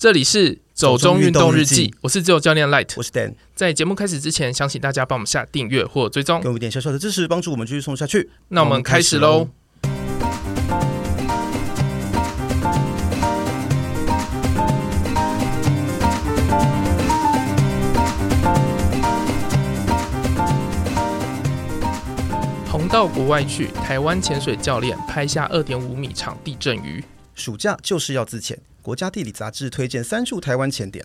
这里是走中运动日记，我是自由教练 Light，我是 Dan。在节目开始之前，想请大家帮我们下订阅或追踪，给我们一点小小的支持，帮助我们继续送下去。那我们开始喽。红到国外去，台湾潜水教练拍下二点五米长地震鱼。暑假就是要自潜。国家地理杂志推荐三处台湾潜点。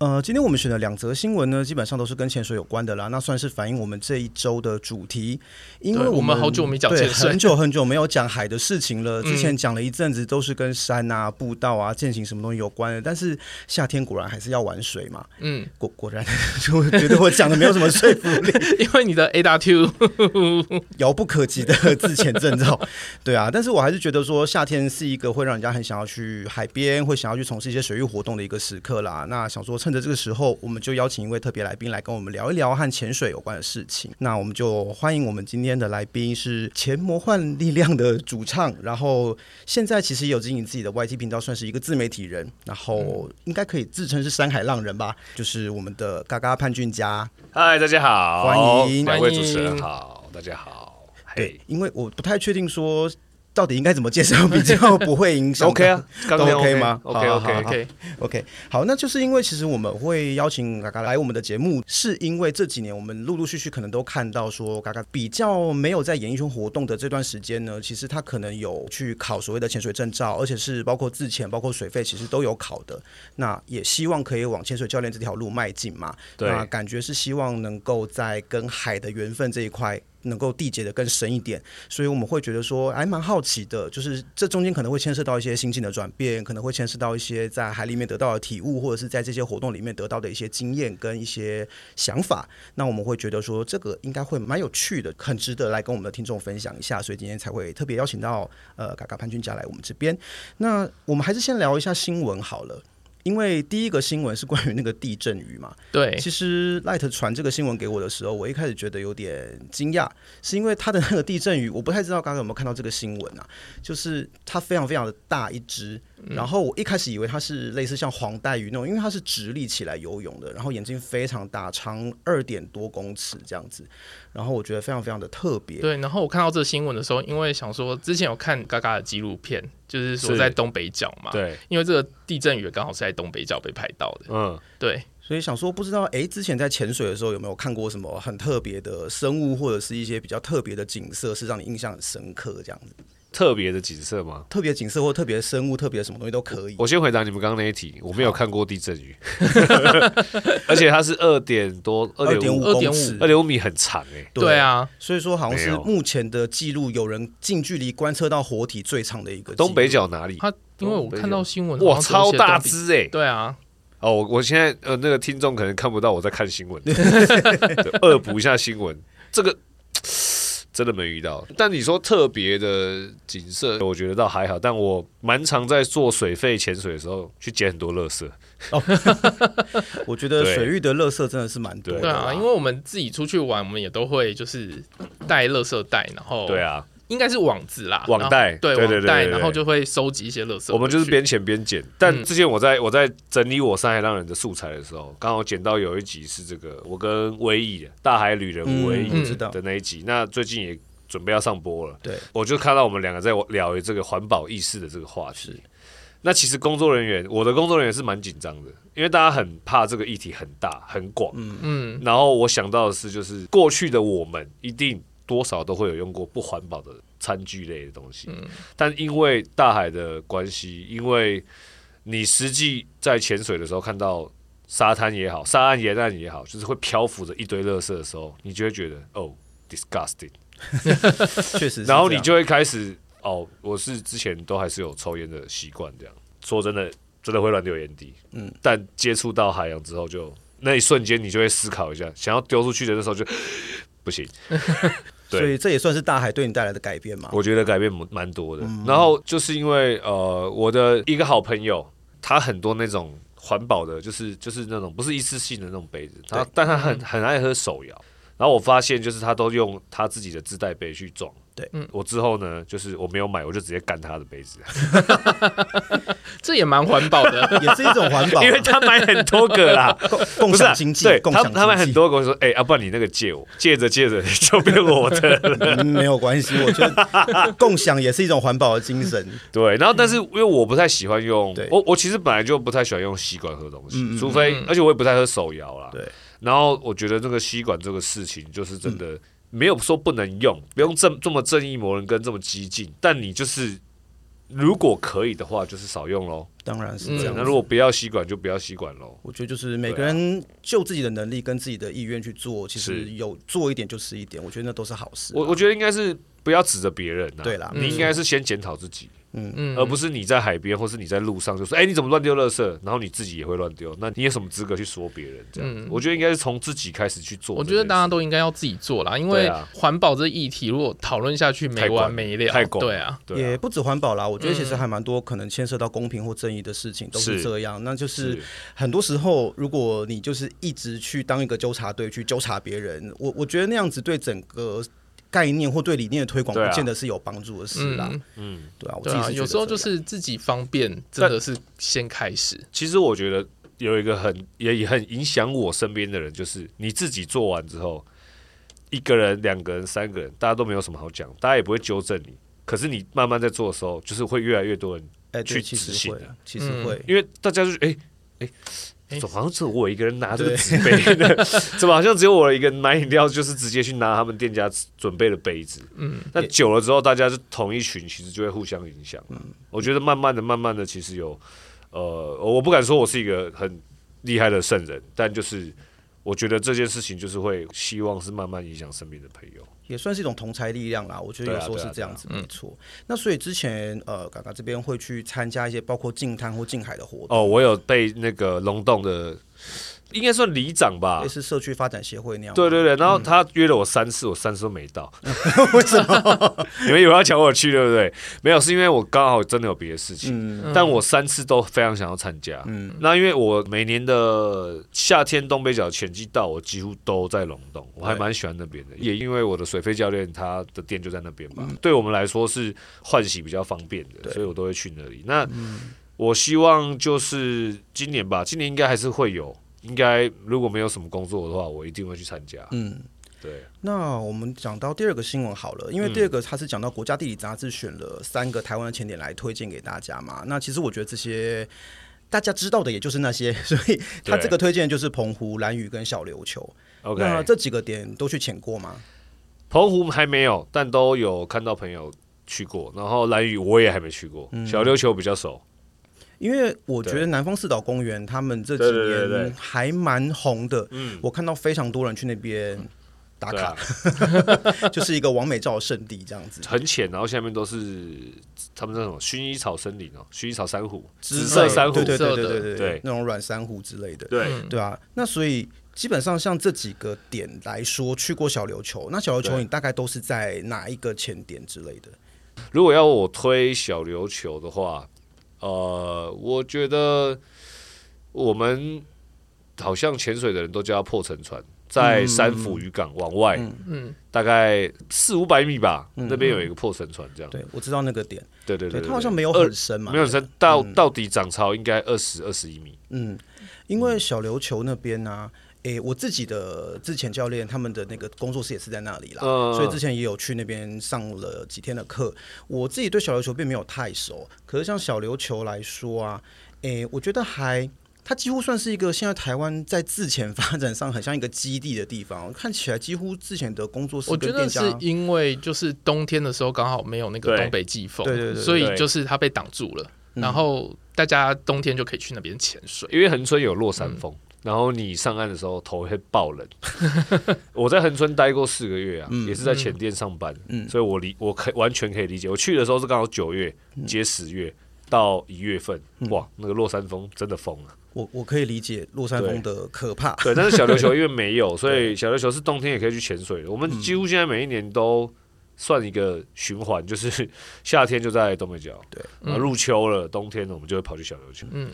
呃，今天我们选的两则新闻呢，基本上都是跟潜水有关的啦。那算是反映我们这一周的主题，因为我们，好久没讲很久很久没有讲海的事情了。之前讲了一阵子都是跟山啊、步道啊、践行什么东西有关的，但是夏天果然还是要玩水嘛。嗯，果果然 就觉得我讲的没有什么说服力，因为你的 AW 遥不可及的自潜证照。对啊，但是我还是觉得说夏天是一个会让人家很想要去海边，会想要去从事一些水域活动的一个时刻啦。那想说趁在这个时候，我们就邀请一位特别来宾来跟我们聊一聊和潜水有关的事情。那我们就欢迎我们今天的来宾是前魔幻力量的主唱，然后现在其实也有经营自己的 YT 频道，算是一个自媒体人，然后应该可以自称是山海浪人吧？就是我们的嘎嘎潘俊佳。嗨，大家好，欢迎两位主持人好，大家好。对，因为我不太确定说。到底应该怎么介绍比较不会影响？OK 啊，刚刚 OK 吗？OK OK OK OK 好，那就是因为其实我们会邀请嘎嘎来我们的节目，是因为这几年我们陆陆续续可能都看到说，嘎嘎比较没有在演艺圈活动的这段时间呢，其实他可能有去考所谓的潜水证照，而且是包括自潜、包括水费，其实都有考的。那也希望可以往潜水教练这条路迈进嘛。对，那感觉是希望能够在跟海的缘分这一块。能够缔结的更深一点，所以我们会觉得说，还蛮好奇的，就是这中间可能会牵涉到一些心境的转变，可能会牵涉到一些在海里面得到的体悟，或者是在这些活动里面得到的一些经验跟一些想法。那我们会觉得说，这个应该会蛮有趣的，很值得来跟我们的听众分享一下，所以今天才会特别邀请到呃嘎嘎潘俊嘉来我们这边。那我们还是先聊一下新闻好了。因为第一个新闻是关于那个地震鱼嘛，对，其实 Light 传这个新闻给我的时候，我一开始觉得有点惊讶，是因为它的那个地震鱼，我不太知道刚刚有没有看到这个新闻啊，就是它非常非常的大一只。然后我一开始以为它是类似像黄带鱼那种，因为它是直立起来游泳的，然后眼睛非常大，长二点多公尺这样子，然后我觉得非常非常的特别。对，然后我看到这个新闻的时候，因为想说之前有看嘎嘎的纪录片，就是说在东北角嘛，对，因为这个地震鱼刚好是在东北角被拍到的，嗯，对，所以想说不知道哎，之前在潜水的时候有没有看过什么很特别的生物，或者是一些比较特别的景色，是让你印象很深刻这样子。特别的景色吗？特别景色或特别的生物，特别什么东西都可以。我先回答你们刚刚那一题，我没有看过地震鱼，而且它是二点多，二点五二点五，二点五米很长哎、欸。对啊，所以说好像是目前的记录，有人近距离观测到活体最长的一个。东北角哪里？它因为我看到新闻，哇，超大只哎、欸。对啊。哦，我我现在呃，那个听众可能看不到我在看新闻，恶补一下新闻，这个。真的没遇到，但你说特别的景色，我觉得倒还好。但我蛮常在做水肺潜水的时候去捡很多垃圾。哦，我觉得水域的垃圾真的是蛮多的。对啊，因为我们自己出去玩，我们也都会就是带垃圾袋，然后对啊。应该是网子啦，网袋，对网袋，然后就会收集一些垃圾。我们就是边捡边捡。但之前我在我在整理我上海浪人的素材的时候，刚好捡到有一集是这个我跟威毅大海旅人威毅的那一集。那最近也准备要上播了，对，我就看到我们两个在聊这个环保意识的这个话题。那其实工作人员，我的工作人员是蛮紧张的，因为大家很怕这个议题很大很广。嗯嗯。然后我想到的是，就是过去的我们一定。多少都会有用过不环保的餐具类的东西，嗯，但因为大海的关系，因为你实际在潜水的时候看到沙滩也好，沙岸沿岸也好，就是会漂浮着一堆垃圾的时候，你就会觉得哦，disgusting，确实，然后你就会开始哦，我是之前都还是有抽烟的习惯，这样。说真的，真的会乱丢烟蒂，嗯，但接触到海洋之后就，就那一瞬间你就会思考一下，想要丢出去的那时候就 不行。所以这也算是大海对你带来的改变嘛？我觉得改变蛮多的。然后就是因为呃，我的一个好朋友，他很多那种环保的，就是就是那种不是一次性的那种杯子，他但他很很爱喝手摇。然后我发现就是他都用他自己的自带杯去装。对，嗯，我之后呢，就是我没有买，我就直接干他的杯子，这也蛮环保的，也是一种环保，因为他买很多个啦，共享经济，对，他他买很多个，我说，哎，要不然你那个借我，借着借着就变我的了，没有关系，我觉得共享也是一种环保的精神，对。然后，但是因为我不太喜欢用，我我其实本来就不太喜欢用吸管喝东西，除非，而且我也不太喝手摇啦，对。然后我觉得这个吸管这个事情，就是真的。没有说不能用，不用这这么正义魔人跟这么激进，但你就是如果可以的话，就是少用喽。当然是这样。那如果不要吸管，就不要吸管喽。我觉得就是每个人就自己的能力跟自己的意愿去做，其实有做一点就是一点，我觉得那都是好事。我我觉得应该是不要指着别人呐。对啦，你应该是先检讨自己。嗯嗯嗯，而不是你在海边或是你在路上就说，哎，你怎么乱丢垃圾？然后你自己也会乱丢，那你有什么资格去说别人？这样，我觉得应该是从自己开始去做。我觉得大家都应该要自己做啦，因为环保这议题如果讨论下去没完没了。太广，对啊，也不止环保啦，我觉得其实还蛮多可能牵涉到公平或正义的事情都是这样。那就是很多时候，如果你就是一直去当一个纠察队去纠察别人，我我觉得那样子对整个。概念或对理念的推广，不见得是有帮助的事啦。嗯，对啊，我自己有时候就是自己方便，真的是先开始。其实我觉得有一个很也很影响我身边的人，就是你自己做完之后，一个人、两个人、三个人，大家都没有什么好讲，大家也不会纠正你。可是你慢慢在做的时候，就是会越来越多人去执行的。其实会，因为大家就是哎哎。怎么好像只有我一个人拿这个纸杯呢？怎么好像只有我一个人买饮料，就是直接去拿他们店家准备的杯子？嗯，那久了之后，大家是同一群，其实就会互相影响。嗯，我觉得慢慢的、慢慢的，其实有呃，我不敢说我是一个很厉害的圣人，但就是我觉得这件事情就是会希望是慢慢影响身边的朋友。也算是一种同才力量啦，我觉得有时候是这样子，没错。那所以之前呃，嘎嘎这边会去参加一些包括近滩或近海的活动。哦，我有被那个龙洞的。应该算里长吧，也是社区发展协会那样。对对对，然后他约了我三次，我三次都没到。为什么？你们以为要抢我去，对不对？没有，是因为我刚好真的有别的事情。但我三次都非常想要参加。嗯，那因为我每年的夏天东北角潜季到，我几乎都在龙洞，我还蛮喜欢那边的。也因为我的水费教练他的店就在那边嘛，对我们来说是换洗比较方便的，所以我都会去那里。那我希望就是今年吧，今年应该还是会有。应该如果没有什么工作的话，我一定会去参加。嗯，对。那我们讲到第二个新闻好了，因为第二个它是讲到国家地理杂志选了三个台湾的前点来推荐给大家嘛。那其实我觉得这些大家知道的也就是那些，所以他这个推荐就是澎湖、蓝屿跟小琉球。OK，那这几个点都去潜过吗？澎湖还没有，但都有看到朋友去过。然后蓝屿我也还没去过，嗯、小琉球比较熟。因为我觉得南方四岛公园他们这几年还蛮红的，我看到非常多人去那边打卡，就是一个完美照圣地这样子。很浅，然后下面都是他们那种薰衣草森林哦，薰衣草珊瑚、紫色珊瑚，对对对对对对，那种软珊瑚之类的，对对啊。那所以基本上像这几个点来说，去过小琉球，那小琉球你大概都是在哪一个浅点之类的？如果要我推小琉球的话。呃，我觉得我们好像潜水的人都叫它破沉船，在三府渔港往外，嗯，嗯大概四五百米吧，嗯、那边有一个破沉船，这样。对，我知道那个点。对对对，它好像没有很深嘛，没有很深，到到底涨潮应该二十二十一米。嗯，因为小琉球那边呢、啊。诶、欸，我自己的之前教练他们的那个工作室也是在那里啦，嗯、所以之前也有去那边上了几天的课。我自己对小琉球并没有太熟，可是像小琉球来说啊，诶、欸，我觉得还它几乎算是一个现在台湾在自前发展上很像一个基地的地方。看起来几乎自前的工作室，我觉得是因为就是冬天的时候刚好没有那个东北季风，对对，对所以就是它被挡住了，然后大家冬天就可以去那边潜水，因为恒春有落山风。嗯然后你上岸的时候头会爆冷，我在恒春待过四个月啊，嗯、也是在前店上班，嗯、所以我理我可完全可以理解。我去的时候是刚好九月接十月到一月份，嗯、哇，那个落山风真的疯了。我我可以理解落山风的可怕。对，对，但是小琉球 因为没有，所以小琉球是冬天也可以去潜水的。我们几乎现在每一年都算一个循环，就是夏天就在东北角，对，然后入秋了，冬天我们就会跑去小琉球，嗯。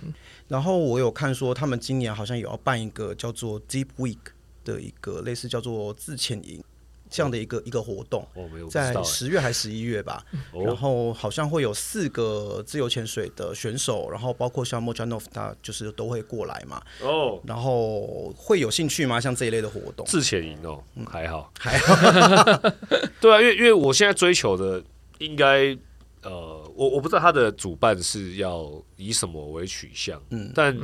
然后我有看说，他们今年好像有要办一个叫做 Deep Week，的一个类似叫做自潜营。这样的一个一个活动，在十月还是十一月吧，然后好像会有四个自由潜水的选手，然后包括像莫加诺夫，他就是都会过来嘛。哦，然后会有兴趣吗？像这一类的活动，自潜营哦，还好，还好。对啊，因为因为我现在追求的应该呃，我我不知道他的主办是要以什么为取向，嗯，但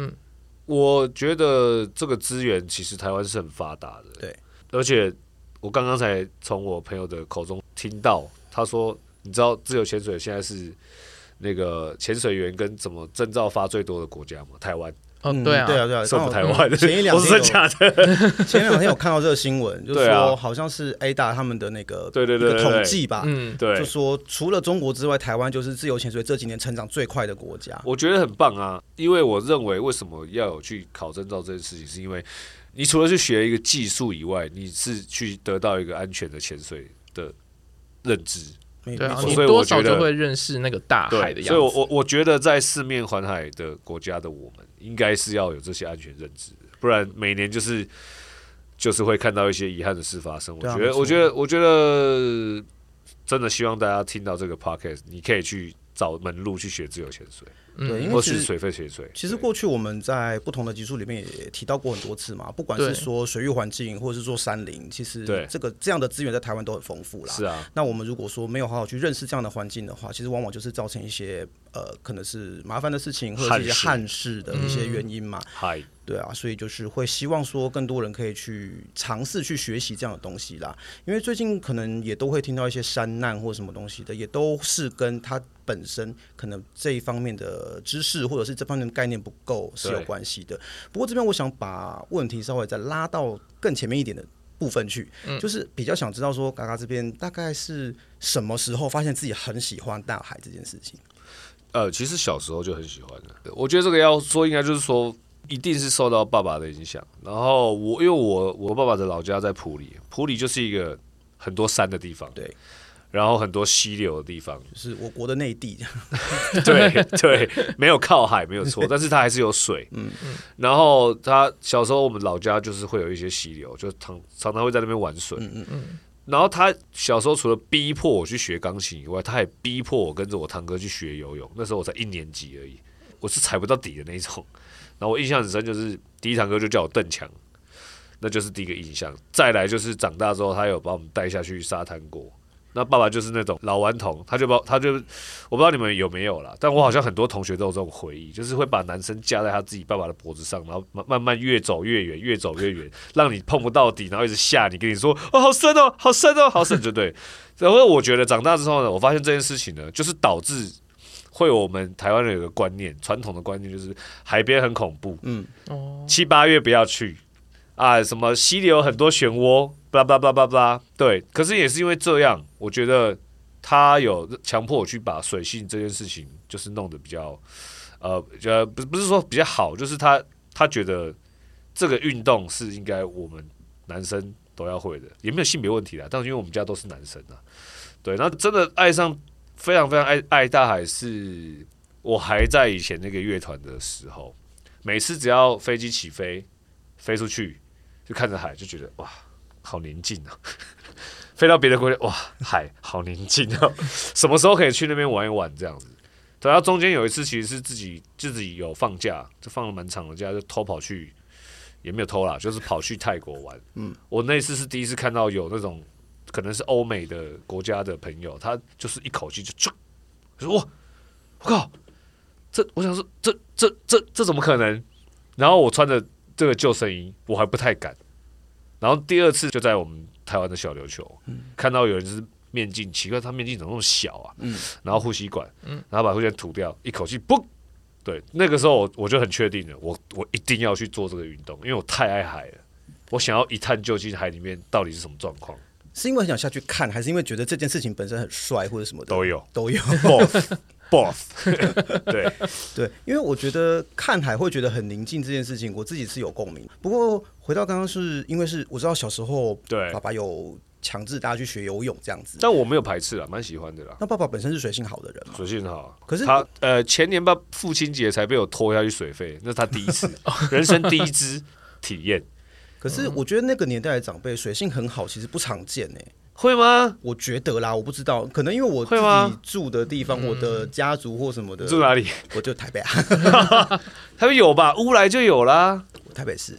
我觉得这个资源其实台湾是很发达的，对，而且。我刚刚才从我朋友的口中听到，他说：“你知道自由潜水现在是那个潜水员跟怎么证照发最多的国家吗？台湾。”嗯，对啊，对啊，对啊，说台湾的，前一两天真的假的？前两天有看到这个新闻，就是说好像是 A 大他们的那个对对对统计吧，嗯，对，就说除了中国之外，台湾就是自由潜水这几年成长最快的国家。我觉得很棒啊，因为我认为为什么要有去考证照这件事情，是因为。你除了去学一个技术以外，你是去得到一个安全的潜水的认知。对啊，你多少就会认识那个大海的样子。所以我我我觉得在四面环海的国家的我们，应该是要有这些安全认知，不然每年就是就是会看到一些遗憾的事发生。我觉得，我觉得，我觉得真的希望大家听到这个 podcast，你可以去找门路去学自由潜水。对，因为其实水肺潜水，其实过去我们在不同的集数里面也提到过很多次嘛，不管是说水域环境，或者是说山林，其实这个这样的资源在台湾都很丰富啦。是啊，那我们如果说没有好好去认识这样的环境的话，其实往往就是造成一些呃，可能是麻烦的事情，或者是一些憾事的一些原因嘛。嗨、嗯，对啊，所以就是会希望说更多人可以去尝试去学习这样的东西啦。因为最近可能也都会听到一些山难或什么东西的，也都是跟他本身可能这一方面的知识或者是这方面的概念不够是有关系的。不过这边我想把问题稍微再拉到更前面一点的部分去，就是比较想知道说，嘎嘎这边大概是什么时候发现自己很喜欢大海这件事情？呃，其实小时候就很喜欢的。我觉得这个要说，应该就是说，一定是受到爸爸的影响。然后我因为我我爸爸的老家在普里，普里就是一个很多山的地方。对。然后很多溪流的地方，就是我国的内地。对对，没有靠海没有错，但是它还是有水。嗯嗯。然后他小时候我们老家就是会有一些溪流，就常常常会在那边玩水。嗯嗯。然后他小时候除了逼迫我去学钢琴以外，他还逼迫我跟着我堂哥去学游泳。那时候我才一年级而已，我是踩不到底的那种。然后我印象很深，就是第一堂课就叫我邓强，那就是第一个印象。再来就是长大之后，他有把我们带下去沙滩过。那爸爸就是那种老顽童，他就把他就我不知道你们有没有啦，但我好像很多同学都有这种回忆，就是会把男生架在他自己爸爸的脖子上，然后慢慢慢越走越远，越走越远，让你碰不到底，然后一直吓你，跟你说哦好深哦，好深哦，好深，就对。然后我觉得长大之后呢，我发现这件事情呢，就是导致会有我们台湾人有个观念，传统的观念就是海边很恐怖，嗯，七八月不要去啊，什么溪里有很多漩涡。巴拉巴拉巴拉巴拉，对，可是也是因为这样，我觉得他有强迫我去把水性这件事情，就是弄得比较，呃，呃，不不是说比较好，就是他他觉得这个运动是应该我们男生都要会的，也没有性别问题啦，但是因为我们家都是男生啊，对，那真的爱上非常非常爱爱大海，是我还在以前那个乐团的时候，每次只要飞机起飞飞出去，就看着海，就觉得哇。好宁静啊！飞到别的国家，哇，海好宁静啊！什么时候可以去那边玩一玩？这样子。等到中间有一次，其实是自己自己有放假，就放了蛮长的假，就偷跑去，也没有偷啦，就是跑去泰国玩。嗯，我那次是第一次看到有那种可能是欧美的国家的朋友，他就是一口气就就说哇，我靠，这我想说这这这这怎么可能？然后我穿着这个救生衣，我还不太敢。然后第二次就在我们台湾的小琉球，嗯、看到有人就是面镜，奇怪，他面镜怎么那么小啊？嗯、然后呼吸管，嗯、然后把呼吸管吐掉，一口气不，对，那个时候我我就很确定了，我我一定要去做这个运动，因为我太爱海了，我想要一探究竟海里面到底是什么状况。是因为很想下去看，还是因为觉得这件事情本身很帅，或者什么的？都有，都有。Both，对 对，因为我觉得看海会觉得很宁静这件事情，我自己是有共鸣。不过回到刚刚，是因为是我知道小时候，对爸爸有强制大家去学游泳这样子，但我没有排斥啊，蛮喜欢的啦。那爸爸本身是水性好的人嘛？水性好，可是他呃前年吧父亲节才被我拖下去水费，那是他第一次 人生第一支体验。可是我觉得那个年代的长辈水性很好，其实不常见呢。会吗？我觉得啦，我不知道，可能因为我自己住的地方，我的家族或什么的。住哪里？我就台北啊。台北有吧？乌来就有啦。台北市。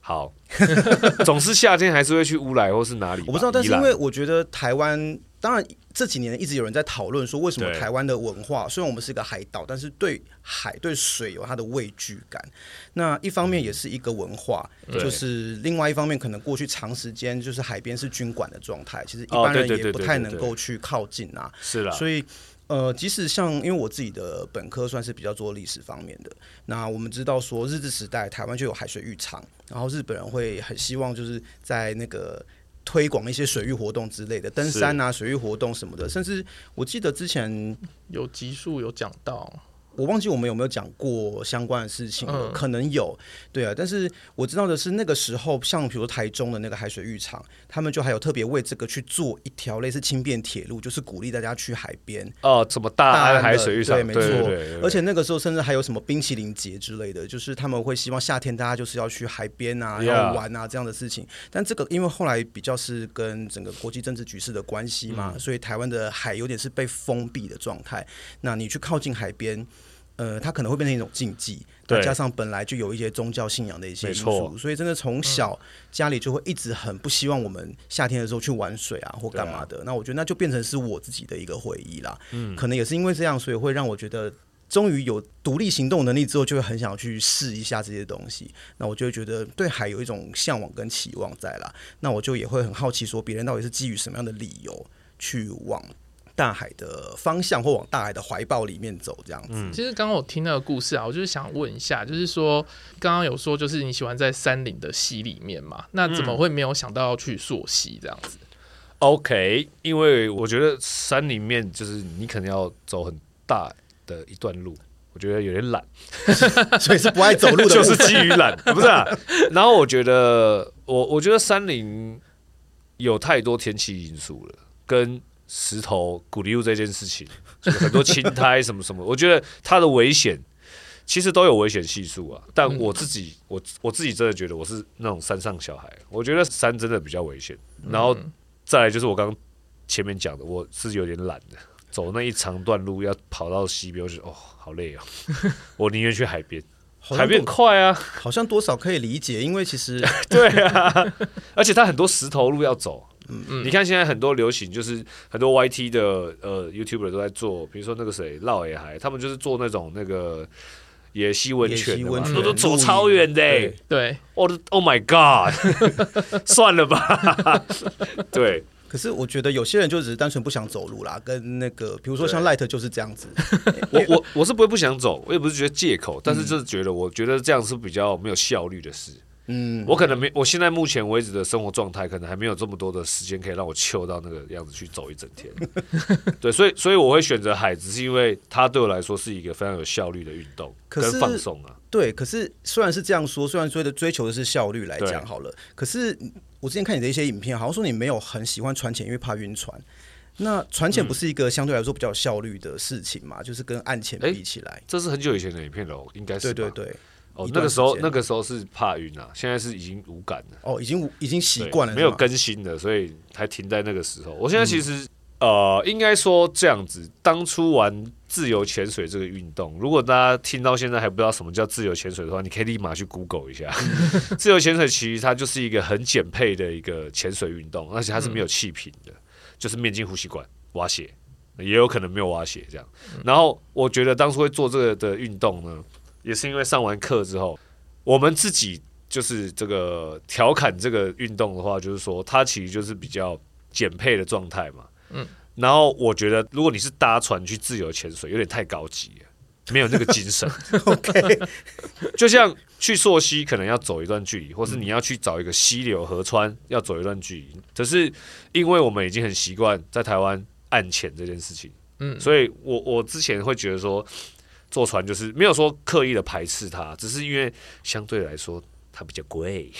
好，总是夏天还是会去乌来或是哪里？我不知道，但是因为我觉得台湾。当然，这几年一直有人在讨论说，为什么台湾的文化虽然我们是一个海岛，但是对海、对水有它的畏惧感。那一方面也是一个文化，就是另外一方面，可能过去长时间就是海边是军管的状态，其实一般人也不太能够去靠近啊。是了，所以呃，即使像因为我自己的本科算是比较做历史方面的，那我们知道说日治时代台湾就有海水浴场，然后日本人会很希望就是在那个。推广一些水域活动之类的，登山啊，水域活动什么的，甚至我记得之前有集数有讲到。我忘记我们有没有讲过相关的事情了，嗯、可能有，对啊。但是我知道的是，那个时候像比如台中的那个海水浴场，他们就还有特别为这个去做一条类似轻便铁路，就是鼓励大家去海边。哦，什么大安海水浴场？对，没错。而且那个时候甚至还有什么冰淇淋节之类的，就是他们会希望夏天大家就是要去海边啊，要玩啊这样的事情。但这个因为后来比较是跟整个国际政治局势的关系嘛，嗯、所以台湾的海有点是被封闭的状态。那你去靠近海边。呃，它可能会变成一种禁忌，再加上本来就有一些宗教信仰的一些因素，所以真的从小家里就会一直很不希望我们夏天的时候去玩水啊或干嘛的。那我觉得那就变成是我自己的一个回忆啦。嗯，可能也是因为这样，所以会让我觉得，终于有独立行动能力之后，就会很想去试一下这些东西。那我就会觉得对海有一种向往跟期望在啦。那我就也会很好奇，说别人到底是基于什么样的理由去往。大海的方向，或往大海的怀抱里面走，这样子。嗯、其实刚刚我听那个故事啊，我就是想问一下，就是说刚刚有说，就是你喜欢在山林的溪里面嘛？那怎么会没有想到要去溯溪这样子、嗯、？OK，因为我觉得山里面就是你可能要走很大的一段路，我觉得有点懒，所以是不爱走路的，就是基于懒，不是啊？然后我觉得，我我觉得山林有太多天气因素了，跟。石头、古溜这件事情，很多青苔什么什么，我觉得它的危险其实都有危险系数啊。但我自己，我我自己真的觉得我是那种山上小孩，我觉得山真的比较危险。然后再来就是我刚刚前面讲的，我是有点懒的，走那一长段路要跑到西边，我觉得哦好累哦，我宁愿去海边，海边快啊，好像多少可以理解，因为其实 对啊，而且它很多石头路要走。嗯，你看现在很多流行，就是很多 YT 的呃 YouTuber 都在做，比如说那个谁绕野海，他们就是做那种那个野溪温泉，都都走超远的，欸，对，我的 Oh my God，算了吧，对。可是我觉得有些人就只是单纯不想走路啦，跟那个比如说像 Light 就是这样子。我我我是不会不想走，我也不是觉得借口，但是就是觉得我觉得这样是比较没有效率的事。嗯，我可能没，我现在目前为止的生活状态，可能还没有这么多的时间可以让我糗到那个样子去走一整天。对，所以所以我会选择海，只是因为它对我来说是一个非常有效率的运动跟放松啊。对，可是虽然是这样说，虽然追的追求的是效率来讲好了，可是我之前看你的一些影片，好像说你没有很喜欢船潜，因为怕晕船。那船潜不是一个相对来说比较有效率的事情嘛？就是跟岸潜比起来，这是很久以前的影片了，应该是对对对。哦，那个时候那个时候是怕晕啊，现在是已经无感了。哦，已经已经习惯了，没有更新的，所以还停在那个时候。我现在其实、嗯、呃，应该说这样子，当初玩自由潜水这个运动，如果大家听到现在还不知道什么叫自由潜水的话，你可以立马去 Google 一下。自由潜水其实它就是一个很简配的一个潜水运动，而且它是没有气瓶的，嗯、就是面镜呼吸管挖鞋，也有可能没有挖鞋这样。然后我觉得当初会做这个的运动呢。也是因为上完课之后，我们自己就是这个调侃这个运动的话，就是说它其实就是比较减配的状态嘛。嗯，然后我觉得如果你是搭船去自由潜水，有点太高级了，没有那个精神。OK，就像去溯溪可能要走一段距离，或是你要去找一个溪流河川要走一段距离，可是因为我们已经很习惯在台湾岸潜这件事情，嗯，所以我我之前会觉得说。坐船就是没有说刻意的排斥它，只是因为相对来说它比较贵，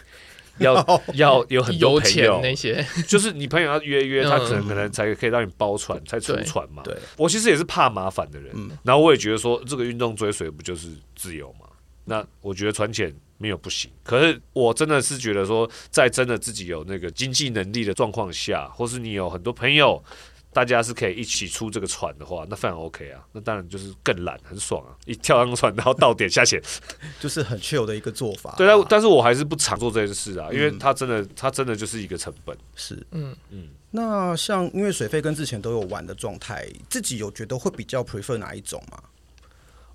要要有很多朋友那些，就是你朋友要约约，他可能可能才可以让你包船才出船嘛。对，我其实也是怕麻烦的人，然后我也觉得说这个运动追随不就是自由嘛？那我觉得船潜没有不行。可是我真的是觉得说，在真的自己有那个经济能力的状况下，或是你有很多朋友。大家是可以一起出这个船的话，那非常 OK 啊。那当然就是更懒，很爽啊！一跳上船，然后到点下潜，就是很 chill 的一个做法。对啊，但是我还是不常做这件事啊，因为它真的，它真的就是一个成本。是，嗯嗯。那像因为水费跟之前都有玩的状态，自己有觉得会比较 prefer 哪一种吗？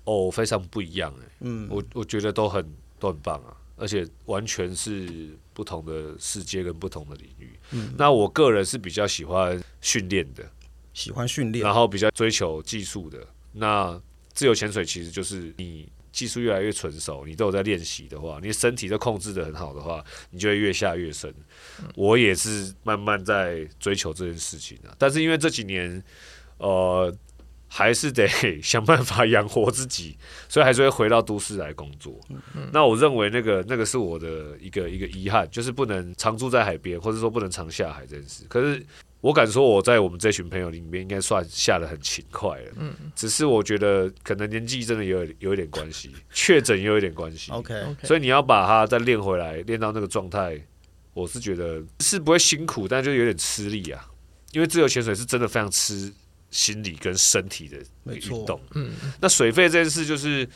哦，非常不一样哎。嗯，我我觉得都很都很棒啊。而且完全是不同的世界跟不同的领域。嗯，那我个人是比较喜欢训练的，喜欢训练，然后比较追求技术的。那自由潜水其实就是你技术越来越纯熟，你都有在练习的话，你身体都控制的很好的话，你就会越下越深。嗯，我也是慢慢在追求这件事情啊，但是因为这几年，呃。还是得 想办法养活自己，所以还是会回到都市来工作。嗯、那我认为那个那个是我的一个一个遗憾，就是不能常住在海边，或者说不能常下海这件事。可是我敢说，我在我们这群朋友里面应该算下得很勤快了。嗯，只是我觉得可能年纪真的有有一点关系，确诊也有一点关系。OK，所以你要把它再练回来，练到那个状态，我是觉得是不会辛苦，但就有点吃力啊。因为自由潜水是真的非常吃。心理跟身体的运动，嗯，那水肺这件事就是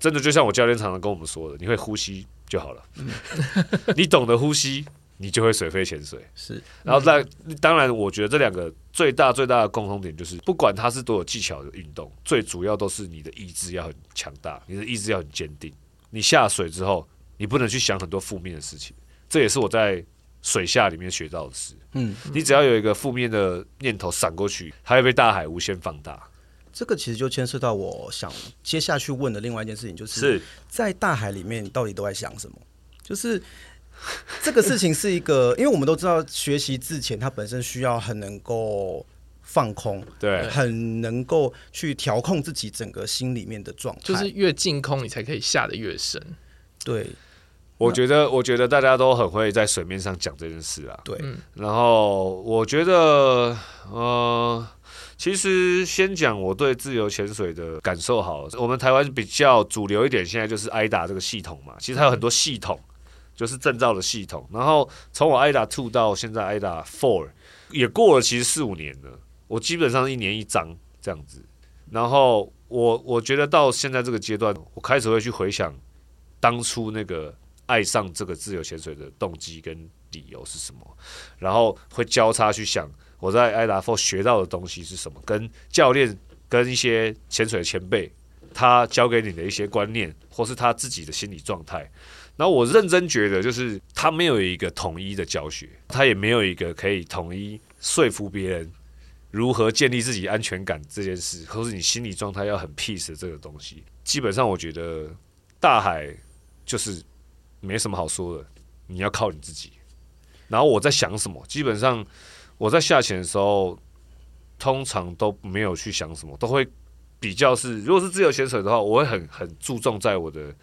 真的，就像我教练常常跟我们说的，你会呼吸就好了，嗯、你懂得呼吸，你就会水肺潜水。是，然后在当然，我觉得这两个最大最大的共同点就是，不管它是多有技巧的运动，最主要都是你的意志要很强大，你的意志要很坚定。你下水之后，你不能去想很多负面的事情，这也是我在。水下里面学到的事，嗯，你只要有一个负面的念头闪过去，它会被大海无限放大。这个其实就牵涉到我想接下去问的另外一件事情，就是在大海里面到底都在想什么？就是这个事情是一个，因为我们都知道学习之前，它本身需要很能够放空，对，很能够去调控自己整个心里面的状态，就是越净空，你才可以下得越深，对。我觉得，我觉得大家都很会在水面上讲这件事啊。对，然后我觉得，呃，其实先讲我对自由潜水的感受好了。我们台湾比较主流一点，现在就是 AIDA 这个系统嘛。其实它有很多系统，就是证照的系统。然后从我 AIDA Two 到现在 AIDA Four 也过了，其实四五年了。我基本上一年一张这样子。然后我我觉得到现在这个阶段，我开始会去回想当初那个。爱上这个自由潜水的动机跟理由是什么？然后会交叉去想我在 AIDA Four 学到的东西是什么？跟教练、跟一些潜水的前辈，他教给你的一些观念，或是他自己的心理状态。然后我认真觉得，就是他没有一个统一的教学，他也没有一个可以统一说服别人如何建立自己安全感这件事，或是你心理状态要很 peace 的这个东西。基本上，我觉得大海就是。没什么好说的，你要靠你自己。然后我在想什么？基本上我在下潜的时候，通常都没有去想什么，都会比较是，如果是自由潜水的话，我会很很注重在我的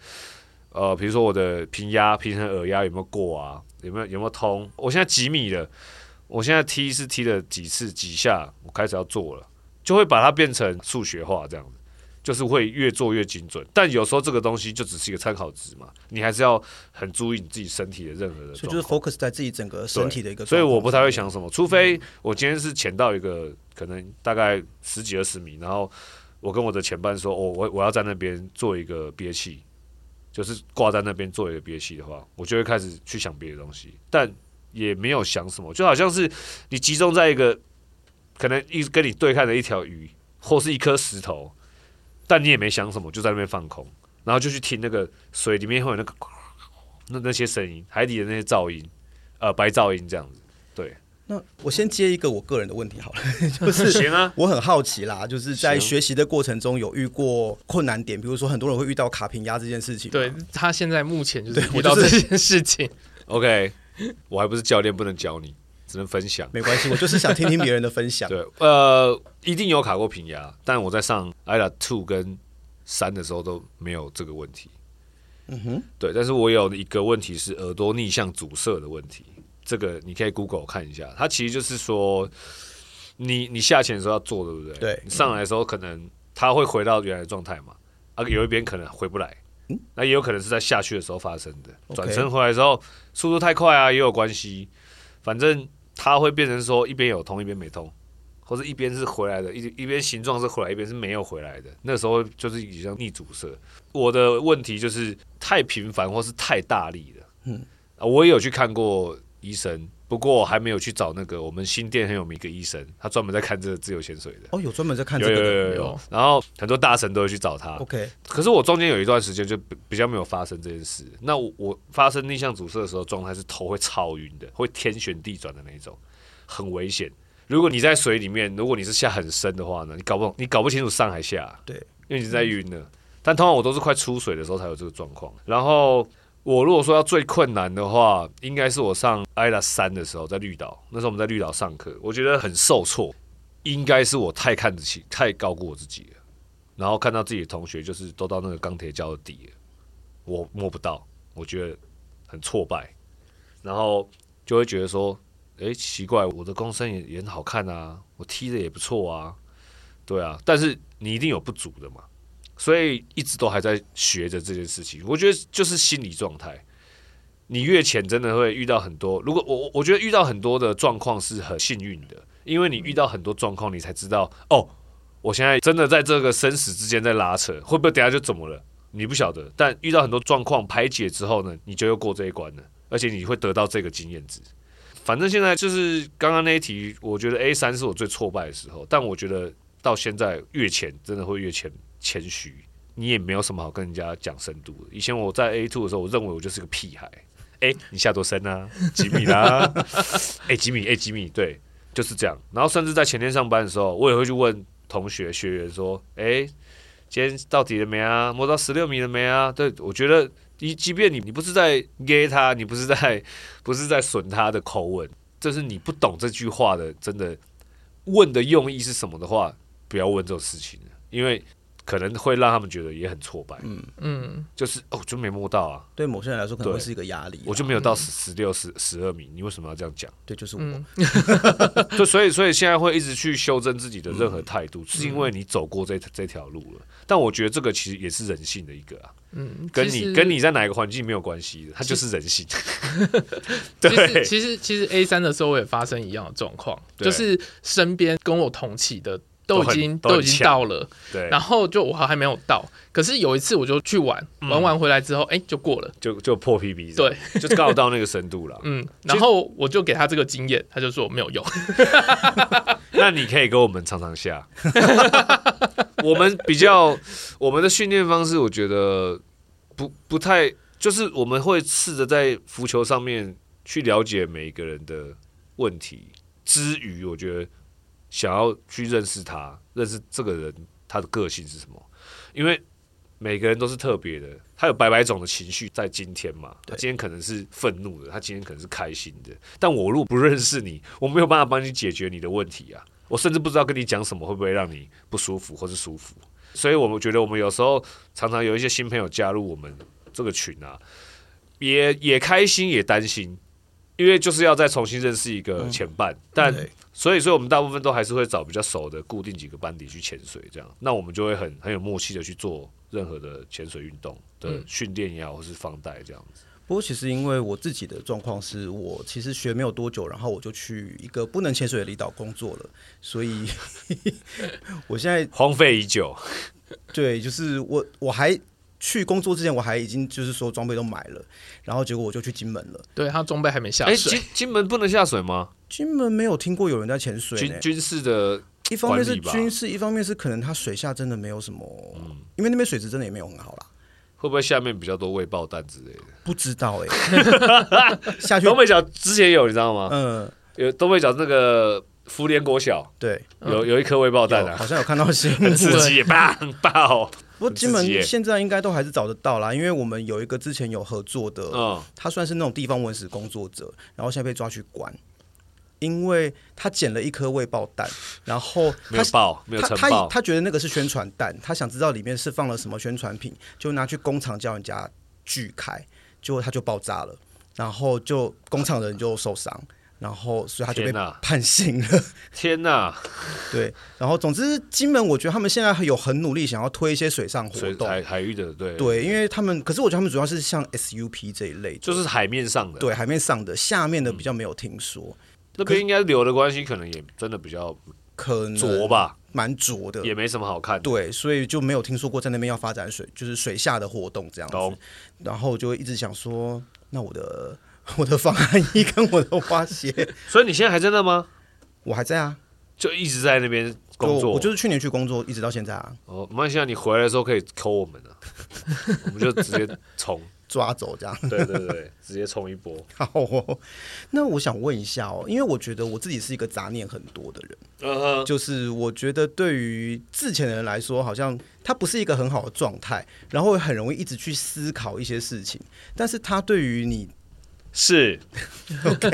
呃，比如说我的平压、平衡耳压有没有过啊，有没有有没有通。我现在几米了，我现在踢是踢了几次几下，我开始要做了，就会把它变成数学化这样子。就是会越做越精准，但有时候这个东西就只是一个参考值嘛，你还是要很注意你自己身体的任何的。所以就是 focus 在自己整个身体的一个。所以我不太会想什么，除非我今天是潜到一个可能大概十几二十米，然后我跟我的前伴说，我我我要在那边做一个憋气，就是挂在那边做一个憋气的话，我就会开始去想别的东西，但也没有想什么，就好像是你集中在一个可能一直跟你对看的一条鱼或是一颗石头。但你也没想什么，就在那边放空，然后就去听那个水里面会有那个那那些声音，海底的那些噪音，呃，白噪音这样子。对，那我先接一个我个人的问题好了，就是行啊，我很好奇啦，就是在学习的过程中有遇过困难点，比如说很多人会遇到卡平压这件事情。对，他现在目前就是遇到这件事情。OK，我还不是教练，不能教你。只能分享，没关系，我就是想听听别人的分享。对，呃，一定有卡过平牙，但我在上 AIDA Two 跟三的时候都没有这个问题。嗯哼，对，但是我有一个问题是耳朵逆向阻塞的问题，这个你可以 Google 看一下，它其实就是说，你你下潜的时候要做，对不对？对，你上来的时候可能它会回到原来的状态嘛，啊，有一边可能回不来，嗯，那也有可能是在下去的时候发生的。转身回来的时候速度太快啊，也有关系。反正它会变成说一边有通，一边没通，或者一边是回来的，一一边形状是回来，一边是没有回来的。那时候就是已经逆阻塞。我的问题就是太频繁或是太大力了。嗯，我也有去看过医生。不过我还没有去找那个我们新店很有名一个医生，他专门在看这个自由潜水的。哦，有专门在看这个有有有。然后很多大神都会去找他。OK。可是我中间有一段时间就比较没有发生这件事。那我，我发生逆向阻塞的时候，状态是头会超晕的，会天旋地转的那种，很危险。如果你在水里面，如果你是下很深的话呢，你搞不懂你搞不清楚上还下。对，因为你在晕了。但通常我都是快出水的时候才有这个状况。然后。我如果说要最困难的话，应该是我上 IDA 三的时候，在绿岛。那时候我们在绿岛上课，我觉得很受挫。应该是我太看得起、太高估我自己了。然后看到自己的同学就是都到那个钢铁礁的底了，我摸不到，我觉得很挫败。然后就会觉得说，哎，奇怪，我的公身也也很好看啊，我踢的也不错啊，对啊。但是你一定有不足的嘛。所以一直都还在学着这件事情，我觉得就是心理状态。你越浅，真的会遇到很多。如果我我觉得遇到很多的状况是很幸运的，因为你遇到很多状况，你才知道哦，我现在真的在这个生死之间在拉扯，会不会等下就怎么了？你不晓得。但遇到很多状况排解之后呢，你就又过这一关了，而且你会得到这个经验值。反正现在就是刚刚那一题，我觉得 A 三是我最挫败的时候，但我觉得到现在越浅，真的会越浅。谦虚，你也没有什么好跟人家讲深度的。以前我在 A two 的时候，我认为我就是个屁孩。哎、你下多深啊？几米啦？哎、几米？哎、几米？对，就是这样。然后甚至在前天上班的时候，我也会去问同学学员说：“哎、今天到底了没啊？摸到十六米了没啊？”对，我觉得，即即便你你不是在给他，你不是在不是在损他的口吻，这是你不懂这句话的，真的问的用意是什么的话，不要问这种事情，因为。可能会让他们觉得也很挫败，嗯嗯，就是哦，就没摸到啊。对某些人来说，可能会是一个压力。我就没有到十十六、十十二米，你为什么要这样讲？对，就是我。嗯、就所以，所以现在会一直去修正自己的任何态度，嗯、是因为你走过这这条路了。但我觉得这个其实也是人性的一个啊，嗯，跟你跟你在哪个环境没有关系的，它就是人性。对，其实其实 A 三的时候我也发生一样的状况，就是身边跟我同期的。都已经都，都已经到了，对，然后就我还没有到，可是有一次我就去玩，嗯、玩完回来之后，哎、欸，就过了，就就破 PB，对，就刚好到那个深度了，嗯，然后我就给他这个经验，他就说没有用，那你可以跟我们尝尝下，我们比较我们的训练方式，我觉得不不太，就是我们会试着在浮球上面去了解每一个人的问题之余，我觉得。想要去认识他，认识这个人，他的个性是什么？因为每个人都是特别的，他有百百种的情绪在今天嘛。他今天可能是愤怒的，他今天可能是开心的。但我如果不认识你，我没有办法帮你解决你的问题啊。我甚至不知道跟你讲什么会不会让你不舒服或是舒服。所以我们觉得，我们有时候常常有一些新朋友加入我们这个群啊，也也开心也担心，因为就是要再重新认识一个前伴，嗯、但。所以，所以我们大部分都还是会找比较熟的固定几个班底去潜水，这样，那我们就会很很有默契的去做任何的潜水运动的训练也好，或是放带这样子。不过，其实因为我自己的状况是我其实学没有多久，然后我就去一个不能潜水的离岛工作了，所以 我现在荒废已久。对，就是我我还。去工作之前，我还已经就是说装备都买了，然后结果我就去金门了。对，他装备还没下水。哎，金金门不能下水吗？金门没有听过有人在潜水。军军事的，一方面是军事，一方面是可能他水下真的没有什么，嗯，因为那边水质真的也没有很好啦。会不会下面比较多未爆弹之类的？不知道哎。下去东北角之前有，你知道吗？嗯，有东北角那个福联国小，对，有有一颗未爆弹啊，好像有看到新闻，很刺激，棒爆。不过金门现在应该都还是找得到啦，因为我们有一个之前有合作的，嗯，他算是那种地方文史工作者，然后现在被抓去关，因为他捡了一颗未爆弹，然后他没有爆，没有他他他觉得那个是宣传弹，他想知道里面是放了什么宣传品，就拿去工厂叫人家锯开，结果他就爆炸了，然后就工厂的人就受伤。然后所以他就被判刑了。天哪！对，然后总之金门，我觉得他们现在有很努力，想要推一些水上活动，海海域的，对对，因为他们，可是我觉得他们主要是像 SUP 这一类，就是海面上的，对，海面上的，下面的比较没有听说。嗯、那边应该流的关系，可能也真的比较可能浊吧，蛮浊的，也没什么好看的。对，所以就没有听说过在那边要发展水，就是水下的活动这样子。懂然后就会一直想说，那我的。我的防寒衣跟我的花鞋，所以你现在还在那吗？我还在啊，就一直在那边工作。我就是去年去工作，一直到现在啊。哦，没关系啊，你回来的时候可以 call 我们啊，我们就直接冲抓走这样。对对对，直接冲一波。好哦，那我想问一下哦，因为我觉得我自己是一个杂念很多的人，嗯哼，就是我觉得对于之前的人来说，好像他不是一个很好的状态，然后很容易一直去思考一些事情，但是他对于你。是，OK，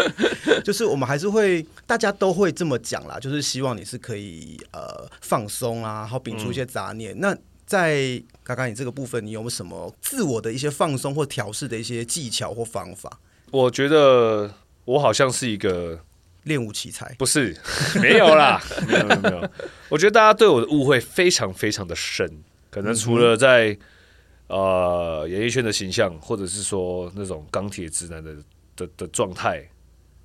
就是我们还是会，大家都会这么讲啦，就是希望你是可以呃放松啊，然后摒除一些杂念。嗯、那在刚刚你这个部分，你有没有什么自我的一些放松或调试的一些技巧或方法？我觉得我好像是一个练武奇才，不是，没有啦，没有没有没有。我觉得大家对我的误会非常非常的深，可能除了在。呃，演艺圈的形象，或者是说那种钢铁直男的的的状态，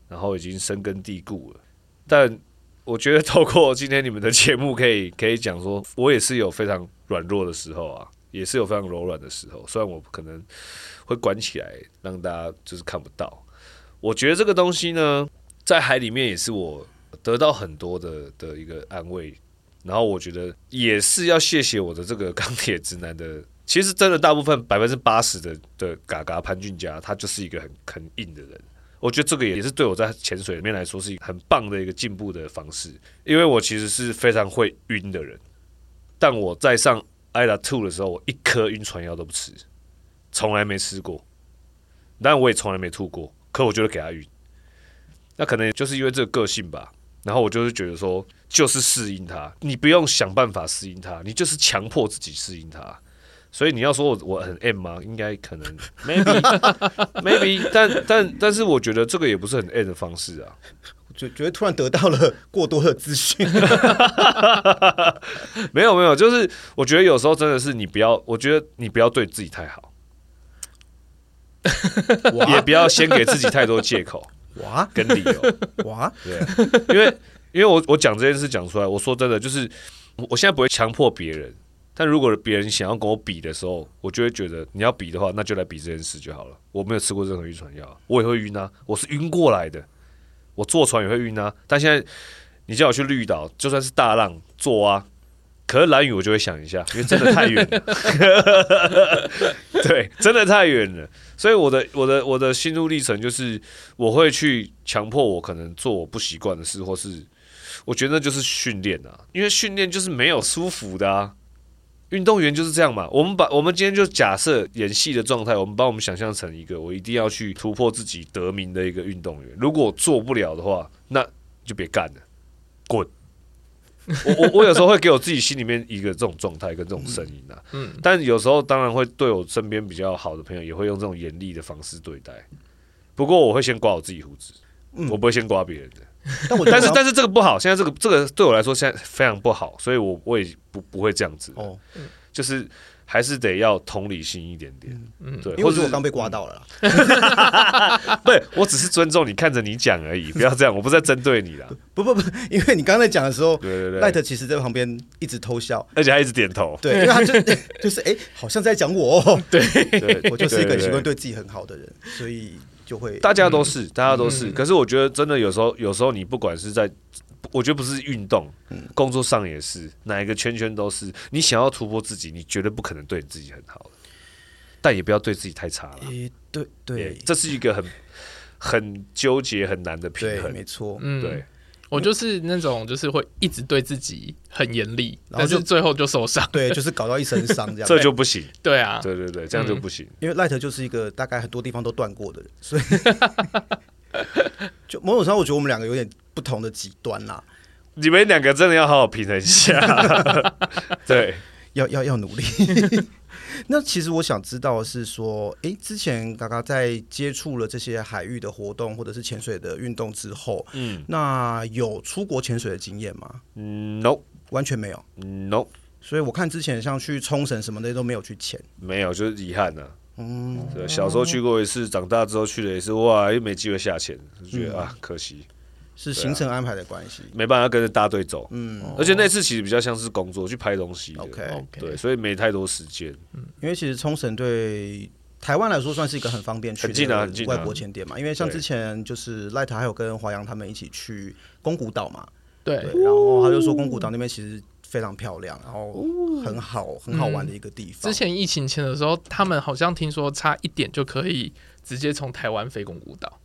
然后已经深根蒂固了。但我觉得透过今天你们的节目，可以 可以讲说，我也是有非常软弱的时候啊，也是有非常柔软的时候。虽然我可能会关起来，让大家就是看不到。我觉得这个东西呢，在海里面也是我得到很多的的一个安慰。然后我觉得也是要谢谢我的这个钢铁直男的。其实真的，大部分百分之八十的的嘎嘎潘俊佳，他就是一个很很硬的人。我觉得这个也是对我在潜水里面来说是一个很棒的一个进步的方式。因为我其实是非常会晕的人，但我在上 IDA Two 的时候，我一颗晕船药都不吃，从来没吃过。但我也从来没吐过，可我觉得给他晕。那可能就是因为这个个性吧。然后我就是觉得说，就是适应他，你不用想办法适应他，你就是强迫自己适应他。所以你要说我我很 M 吗？应该可能 maybe maybe，但但但是我觉得这个也不是很 M 的方式啊。我觉觉得突然得到了过多的资讯。没有没有，就是我觉得有时候真的是你不要，我觉得你不要对自己太好，也不要先给自己太多借口哇跟理由哇。对，因为因为我我讲这件事讲出来，我说真的，就是我现在不会强迫别人。但如果别人想要跟我比的时候，我就会觉得你要比的话，那就来比这件事就好了。我没有吃过任何晕船药，我也会晕啊，我是晕过来的。我坐船也会晕啊。但现在你叫我去绿岛，就算是大浪坐啊，可是兰屿我就会想一下，因为真的太远了。对，真的太远了。所以我的我的我的心路历程就是，我会去强迫我可能做我不习惯的事，或是我觉得那就是训练啊，因为训练就是没有舒服的啊。运动员就是这样嘛，我们把我们今天就假设演戏的状态，我们把我们想象成一个我一定要去突破自己得名的一个运动员。如果做不了的话，那就别干了，滚！我我我有时候会 给我自己心里面一个这种状态跟这种声音啊，嗯，但有时候当然会对我身边比较好的朋友也会用这种严厉的方式对待。不过我会先刮我自己胡子，我不会先刮别人的。但我但是但是这个不好，现在这个这个对我来说现在非常不好，所以我我也不不会这样子。哦，就是还是得要同理心一点点，嗯，对，或者我刚被刮到了，不，我只是尊重你，看着你讲而已，不要这样，我不是在针对你啦，不不不，因为你刚才讲的时候，对对对，赖特其实在旁边一直偷笑，而且还一直点头，对，因为他就就是哎，好像在讲我，对，我就是一个习惯对自己很好的人，所以。就会，大家都是，嗯、大家都是。嗯、可是我觉得，真的有时候，有时候你不管是在，我觉得不是运动，嗯、工作上也是，哪一个圈圈都是。你想要突破自己，你绝对不可能对你自己很好，但也不要对自己太差了。欸、对对，这是一个很很纠结、很难的平衡。没错，嗯，对。我就是那种，就是会一直对自己很严厉，然后就最后就受伤。对，就是搞到一身伤这样，这就不行。对啊，对对对，这样就不行。因为赖特就是一个大概很多地方都断过的人，所以 就某种程度，我觉得我们两个有点不同的极端啦。你们两个真的要好好平衡一下。对，要要要努力。那其实我想知道的是说，哎，之前嘎嘎在接触了这些海域的活动或者是潜水的运动之后，嗯，那有出国潜水的经验吗？嗯，no，完全没有，no。所以我看之前像去冲绳什么的都没有去潜，没有，就是遗憾呢。嗯，对，小时候去过一次，长大之后去了一次，哇，又没机会下潜，就觉得啊，可惜。是行程安排的关系，没办法跟着大队走。嗯，而且那次其实比较像是工作，去拍东西。OK，对，所以没太多时间。嗯，因为其实冲绳对台湾来说算是一个很方便去的外国前点嘛。因为像之前就是 Light 还有跟华阳他们一起去宫古岛嘛。对。然后他就说宫古岛那边其实非常漂亮，然后很好很好玩的一个地方。之前疫情前的时候，他们好像听说差一点就可以直接从台湾飞宫古岛。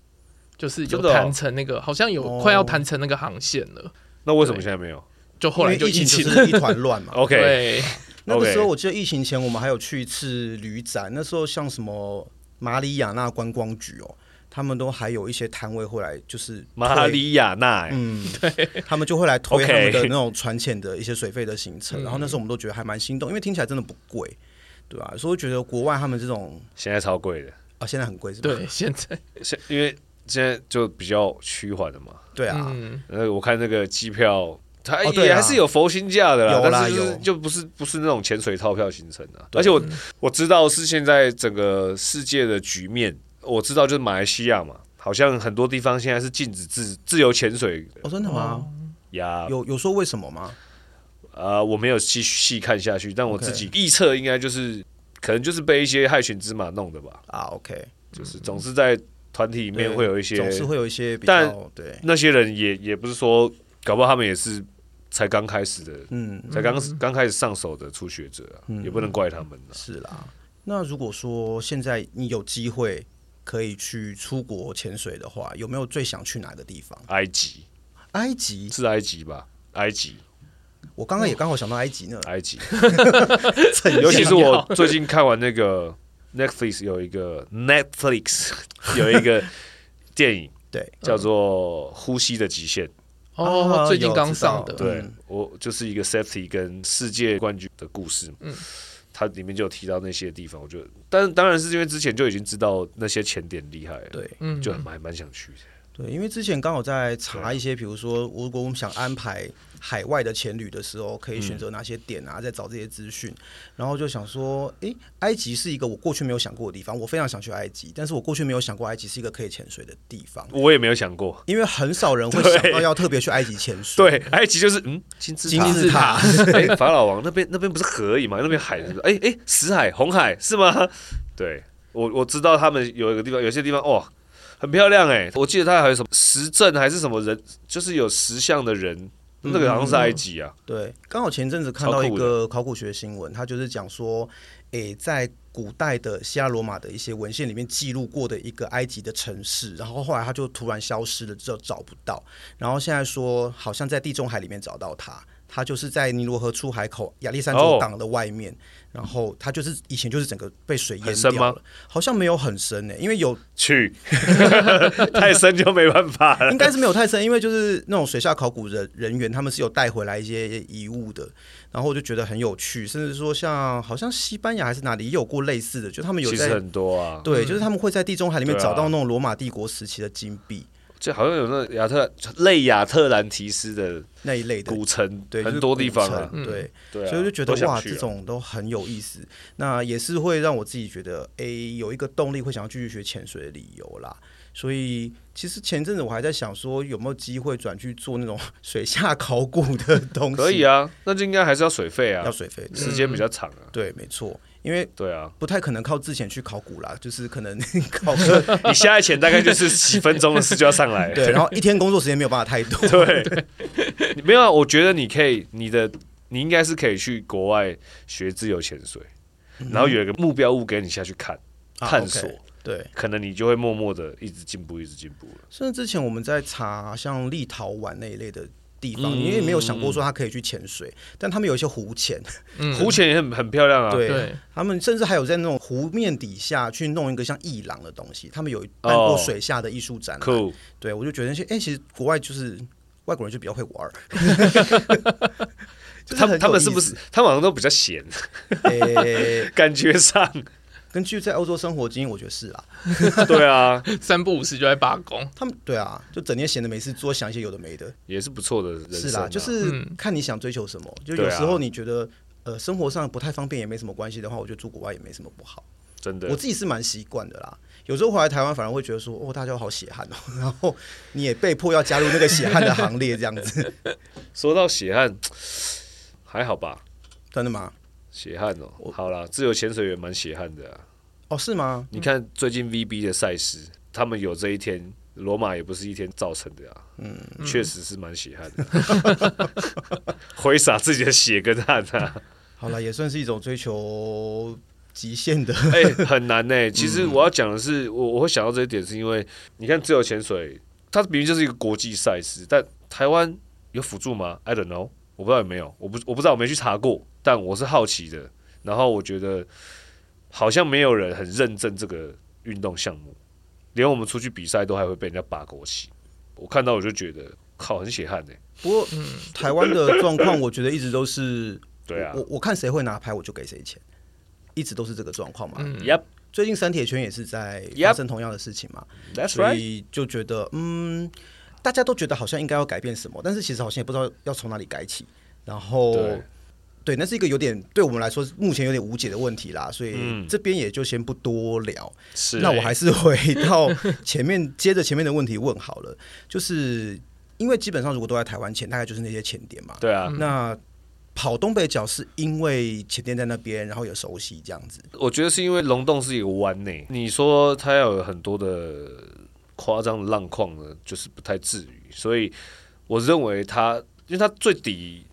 就是有谈成那个，哦、好像有快要谈成那个航线了。那为什么现在没有？就后来就疫情就是一团乱嘛。OK，对 那个时候我记得疫情前我们还有去一次旅展，那时候像什么马里亚纳观光局哦，他们都还有一些摊位会来，就是马里亚纳，嗯，对，他们就会来推他们的那种船潜的一些水费的行程。然后那时候我们都觉得还蛮心动，因为听起来真的不贵，对吧、啊？所以我觉得国外他们这种现在超贵的啊，现在很贵是吧？对，现在现因为。现在就比较趋缓了嘛，对啊，呃，我看那个机票，它也还是有佛心价的啦，有啦，有，就不是不是那种潜水套票行程的。而且我我知道是现在整个世界的局面，我知道就是马来西亚嘛，好像很多地方现在是禁止自自由潜水。哦，真的吗？呀，有有说为什么吗？呃，我没有细细看下去，但我自己预测应该就是可能就是被一些害群之马弄的吧。啊，OK，就是总是在。团体里面会有一些，总是会有一些比，但对那些人也也不是说，搞不好他们也是才刚开始的，嗯，才刚刚开始上手的初学者啊，也不能怪他们。是啦，那如果说现在你有机会可以去出国潜水的话，有没有最想去哪个地方？埃及，埃及是埃及吧？埃及，我刚刚也刚好想到埃及呢。埃及，尤其是我最近看完那个。Netflix 有一个 Netflix 有一个 电影，对，叫做《呼吸的极限》。哦，最近刚上的。对，我就是一个 Safety 跟世界冠军的故事。嗯，它里面就有提到那些地方，我觉得，但当然是因为之前就已经知道那些前点厉害了，对，就还蛮蛮想去的。对，因为之前刚好在查一些，比如说，如果我们想安排海外的潜旅的时候，可以选择哪些点啊？在找这些资讯，然后就想说，诶，埃及是一个我过去没有想过的地方，我非常想去埃及，但是我过去没有想过埃及是一个可以潜水的地方。我也没有想过，因为很少人会 想到要特别去埃及潜水。对，埃及就是嗯，金字金字塔，哎，法老王那边那边不是河而已嘛？那边海是哎哎，死海、红海是吗？对，我我知道他们有一个地方，有些地方哇。很漂亮哎、欸，我记得它还有什么石阵还是什么人，就是有石像的人，嗯、那个好像是埃及啊。对，刚好前阵子看到一个考古学新闻，他就是讲说，诶、欸，在古代的希腊罗马的一些文献里面记录过的一个埃及的城市，然后后来他就突然消失了，就找不到，然后现在说好像在地中海里面找到它。它就是在尼罗河出海口亚历山大港的外面，然后它就是以前就是整个被水淹掉了，好像没有很深呢，因为有去。太深就没办法了，应该是没有太深，因为就是那种水下考古的人员，他们是有带回来一些遗物的，然后我就觉得很有趣，甚至说像好像西班牙还是哪里也有过类似的，就他们有在很多啊，对，就是他们会在地中海里面找到那种罗马帝国时期的金币。就好像有那亚特类亚特兰提斯的那一类的古城，对，很多地方啊，对，对，所以就觉得哇，这种都很有意思。那也是会让我自己觉得，哎，有一个动力会想要继续学潜水的理由啦。所以其实前阵子我还在想说，有没有机会转去做那种 水下考古的东西？可以啊，那就应该还是要水费啊，要水费，时间比较长啊。对，没错。因为对啊，不太可能靠自潜去考古啦，就是可能 考个你下来潜大概就是几分钟的事就要上来，对，然后一天工作时间没有办法太多，对，你没有啊？我觉得你可以，你的你应该是可以去国外学自由潜水，然后有一个目标物给你下去看探索，对，可能你就会默默的一直进步，一直进步了。甚至之前我们在查像立陶宛那一类的。地方，因为也没有想过说他可以去潜水，嗯、但他们有一些湖潜，湖潜也很很漂亮啊。对，对他们甚至还有在那种湖面底下去弄一个像艺廊的东西，他们有办过水下的艺术展对，我就觉得那些，哎、欸，其实国外就是外国人就比较会玩儿。他们他们是不是他们好像都比较闲？欸、感觉上。根据在欧洲生活经验，我觉得是啊。对啊，三不五时就在罢工。他们对啊，就整天闲的没事做，想一些有的没的，也是不错的人啊。是啦，就是看你想追求什么。就有时候你觉得呃生活上不太方便也没什么关系的话，我觉得住国外也没什么不好。真的，我自己是蛮习惯的啦。有时候回来台湾反而会觉得说，哦，大家好血汗哦，然后你也被迫要加入那个血汗的行列，这样子。说到血汗，还好吧？真的吗？血汗哦，好啦，自由潜水员蛮血汗的啊。哦，是吗？你看最近 VB 的赛事，他们有这一天，罗马也不是一天造成的啊。嗯，确实是蛮血汗的，挥洒自己的血跟汗啊。好了，也算是一种追求极限的。哎、欸，很难呢、欸。其实我要讲的是，我我会想到这一点，是因为你看自由潜水，它明明就是一个国际赛事，但台湾有辅助吗？I don't know，我不知道有没有，我不我不知道，我没去查过，但我是好奇的。然后我觉得。好像没有人很认证这个运动项目，连我们出去比赛都还会被人家拔国旗。我看到我就觉得靠，很血汗呢。不过，嗯，台湾的状况，我觉得一直都是，对啊，我我看谁会拿牌，我就给谁钱，一直都是这个状况嘛。嗯，Yep，最近三铁圈也是在发生同样的事情嘛。That's right，所以就觉得，嗯，大家都觉得好像应该要改变什么，但是其实好像也不知道要从哪里改起。然后。对，那是一个有点对我们来说目前有点无解的问题啦，所以这边也就先不多聊。是、嗯，那我还是回到前面，接着前面的问题问好了。就是因为基本上如果都在台湾前，大概就是那些前点嘛。对啊。那跑东北角是因为潜点在那边，然后有熟悉这样子。我觉得是因为龙洞是一个湾内，你说它要有很多的夸张的浪况呢，就是不太至于。所以我认为它，因为它最底。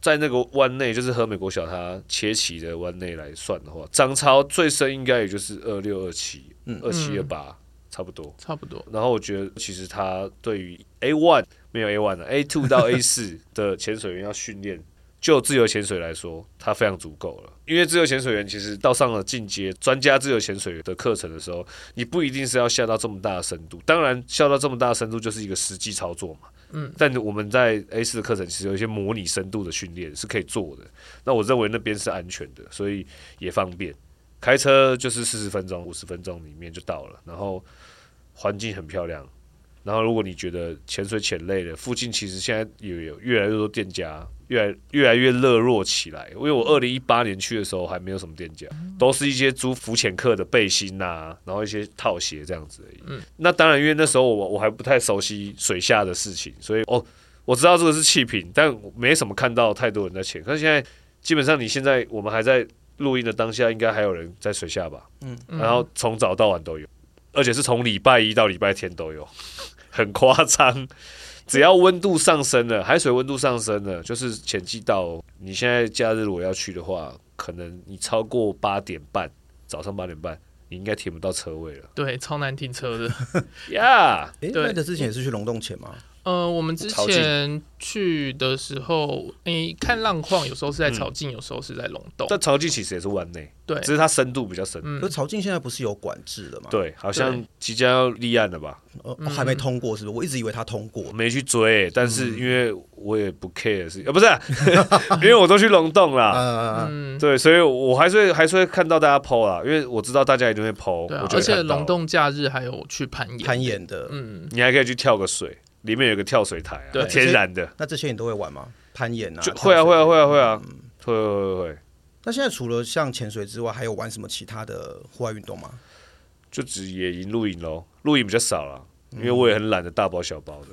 在那个湾内，就是和美国小他切齐的湾内来算的话，涨潮最深应该也就是二六二七，嗯，二七二八，差不多，差不多。然后我觉得，其实他对于 A one 没有 A one 的 A two 到 A 四的潜水员要训练，就自由潜水来说，它非常足够了。因为自由潜水员其实到上了进阶专家自由潜水员的课程的时候，你不一定是要下到这么大的深度，当然下到这么大的深度就是一个实际操作嘛。嗯，但我们在 A 四的课程其实有一些模拟深度的训练是可以做的。那我认为那边是安全的，所以也方便。开车就是四十分钟、五十分钟里面就到了，然后环境很漂亮。然后如果你觉得潜水潜累了，附近其实现在有有越来越多店家。越来越来越热络起来，因为我二零一八年去的时候还没有什么店家，都是一些租浮潜客的背心呐、啊，然后一些套鞋这样子而已。嗯，那当然，因为那时候我我还不太熟悉水下的事情，所以哦，我知道这个是气瓶，但没什么看到太多人在潜。可是现在基本上，你现在我们还在录音的当下，应该还有人在水下吧？嗯，然后从早到晚都有，而且是从礼拜一到礼拜天都有，很夸张。只要温度上升了，海水温度上升了，就是潜季到。你现在假日如果要去的话，可能你超过八点半，早上八点半，你应该停不到车位了。对，超难停车的。呀 Yeah，哎，那之前也是去龙洞前吗？呃，我们之前去的时候，你看浪况，有时候是在潮境，有时候是在龙洞。但潮境其实也是湾内，对，只是它深度比较深。可潮境现在不是有管制了吗？对，好像即将要立案了吧？呃，还没通过，是不是？我一直以为它通过，没去追。但是因为我也不 care 是，呃，不是，因为我都去龙洞啦。嗯，对，所以我还是还是会看到大家 PO 啦，因为我知道大家一定会 PO。而且龙洞假日还有去攀岩，攀岩的，嗯，你还可以去跳个水。里面有个跳水台天然的。那这些你都会玩吗？攀岩啊？会啊，会啊，会啊，会啊，会会会会。那现在除了像潜水之外，还有玩什么其他的户外运动吗？就只野营、露营喽。露营比较少了，因为我也很懒得大包小包的。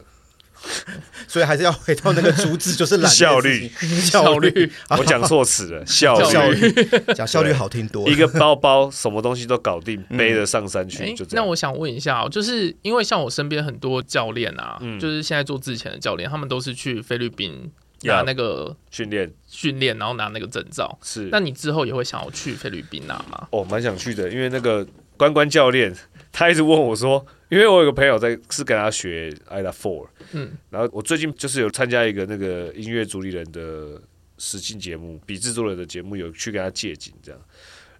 所以还是要回到那个主旨，就是懒 效率，效率。我讲错词了，效率，讲效率好听多。一个包包，什么东西都搞定，背着上山去，就这样。那我想问一下，就是因为像我身边很多教练啊，就是现在做之前的教练，他们都是去菲律宾拿那个训练。训练，然后拿那个证照。是，那你之后也会想要去菲律宾拿吗？哦，蛮想去的，因为那个关关教练他一直问我说。因为我有个朋友在是跟他学 IDA Four，嗯，然后我最近就是有参加一个那个音乐主理人的实境节目，比制作人的节目，有去跟他借景这样，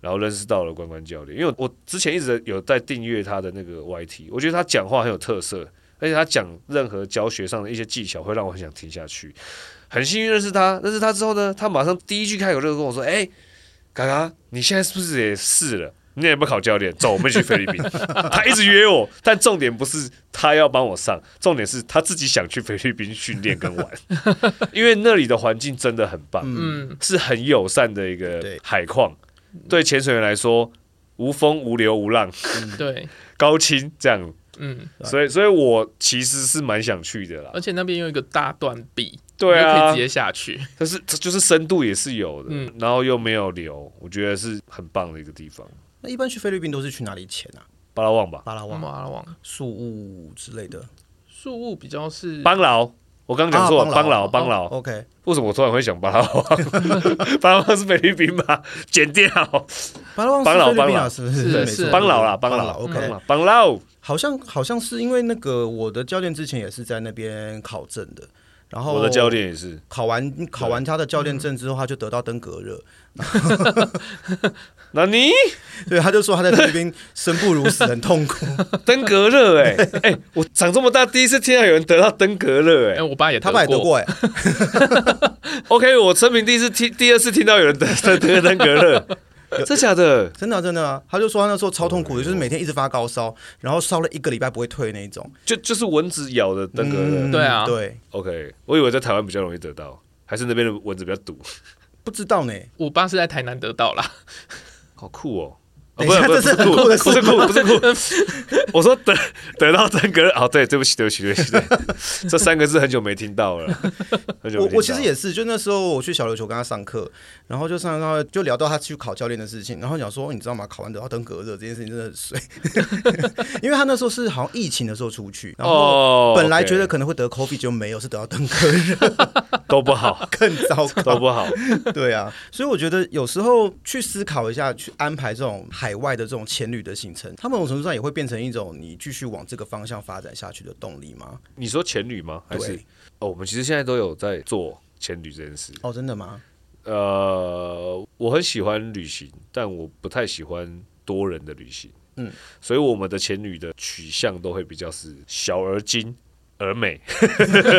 然后认识到了关关教练。因为我之前一直有在订阅他的那个 YT，我觉得他讲话很有特色，而且他讲任何教学上的一些技巧会让我很想听下去。很幸运认识他，认识他之后呢，他马上第一句开口就跟我说：“哎、欸，嘎嘎，你现在是不是也试了？你也不考教练，走，我们去菲律宾。”他一直约我，但重点不是他要帮我上，重点是他自己想去菲律宾训练跟玩，因为那里的环境真的很棒，嗯，是很友善的一个海况，对潜水员来说，无风无流无浪，对，高清这样。嗯，所以，所以我其实是蛮想去的啦。而且那边有一个大断壁，对啊，可以直接下去。但是，就是深度也是有的，嗯，然后又没有流，我觉得是很棒的一个地方。那一般去菲律宾都是去哪里潜啊？巴拉望吧，巴拉望，巴拉望，宿雾之类的。宿雾比较是邦劳，我刚刚讲错了，邦劳，邦劳。OK，为什么我突然会想巴拉望？巴拉望是菲律宾吧？剪掉。巴拉望是菲律宾啊？是不是？是邦劳啦，邦劳。OK，邦劳。好像好像是因为那个我的教练之前也是在那边考证的，然后我的教练也是考完考完他的教练证之后，他就得到登革热。那你 对他就说他在那边生不如死，很痛苦。登革热哎哎，我长这么大第一次听到有人得到登革热哎、欸，我爸也他爸也得过哎。OK，我生平第一次听第二次听到有人得得登革热。真假的？真的真的啊！他就说他那时候超痛苦的，就是每天一直发高烧，然后烧了一个礼拜不会退那一种，就就是蚊子咬的那个、嗯。对啊，对。OK，我以为在台湾比较容易得到，还是那边的蚊子比较毒？不知道呢。我爸是在台南得到啦，好酷哦。不是不是酷，不是酷，不是酷。我说得得到登革热，哦，对，对不起，对不起，对不起，对，这三个字很久没听到了。我我其实也是，就那时候我去小琉球跟他上课，然后就上到就聊到他去考教练的事情，然后讲说，你知道吗？考完得到登革热这件事情真的很衰，因为他那时候是好像疫情的时候出去，然后本来觉得可能会得 COVID 就没有，是得到登革热，都不好，更糟糕，都不好。对啊，所以我觉得有时候去思考一下，去安排这种。海外的这种潜旅的行程，它某种程度上也会变成一种你继续往这个方向发展下去的动力吗？你说潜旅吗？还是哦，我们其实现在都有在做潜旅这件事。哦，真的吗？呃，我很喜欢旅行，但我不太喜欢多人的旅行。嗯，所以我们的前旅的取向都会比较是小而精而美，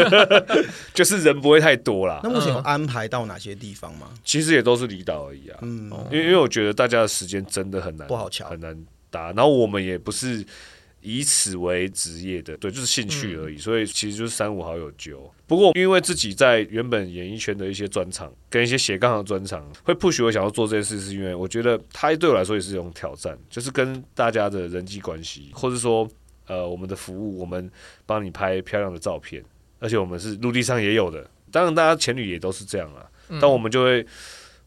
就是人不会太多啦。那目前有安排到哪些地方吗？其实也都是离岛而已啊。嗯，因为因为我觉得大家的时间真的很难，不好乔，很难搭。然后我们也不是以此为职业的，对，就是兴趣而已。嗯、所以其实就是三五好友揪。不过因为自己在原本演艺圈的一些专场跟一些斜杠的专场，会 push 我想要做这件事，是因为我觉得它对我来说也是一种挑战，就是跟大家的人际关系，或者说。呃，我们的服务，我们帮你拍漂亮的照片，而且我们是陆地上也有的。当然，大家前旅也都是这样啊。但我们就会，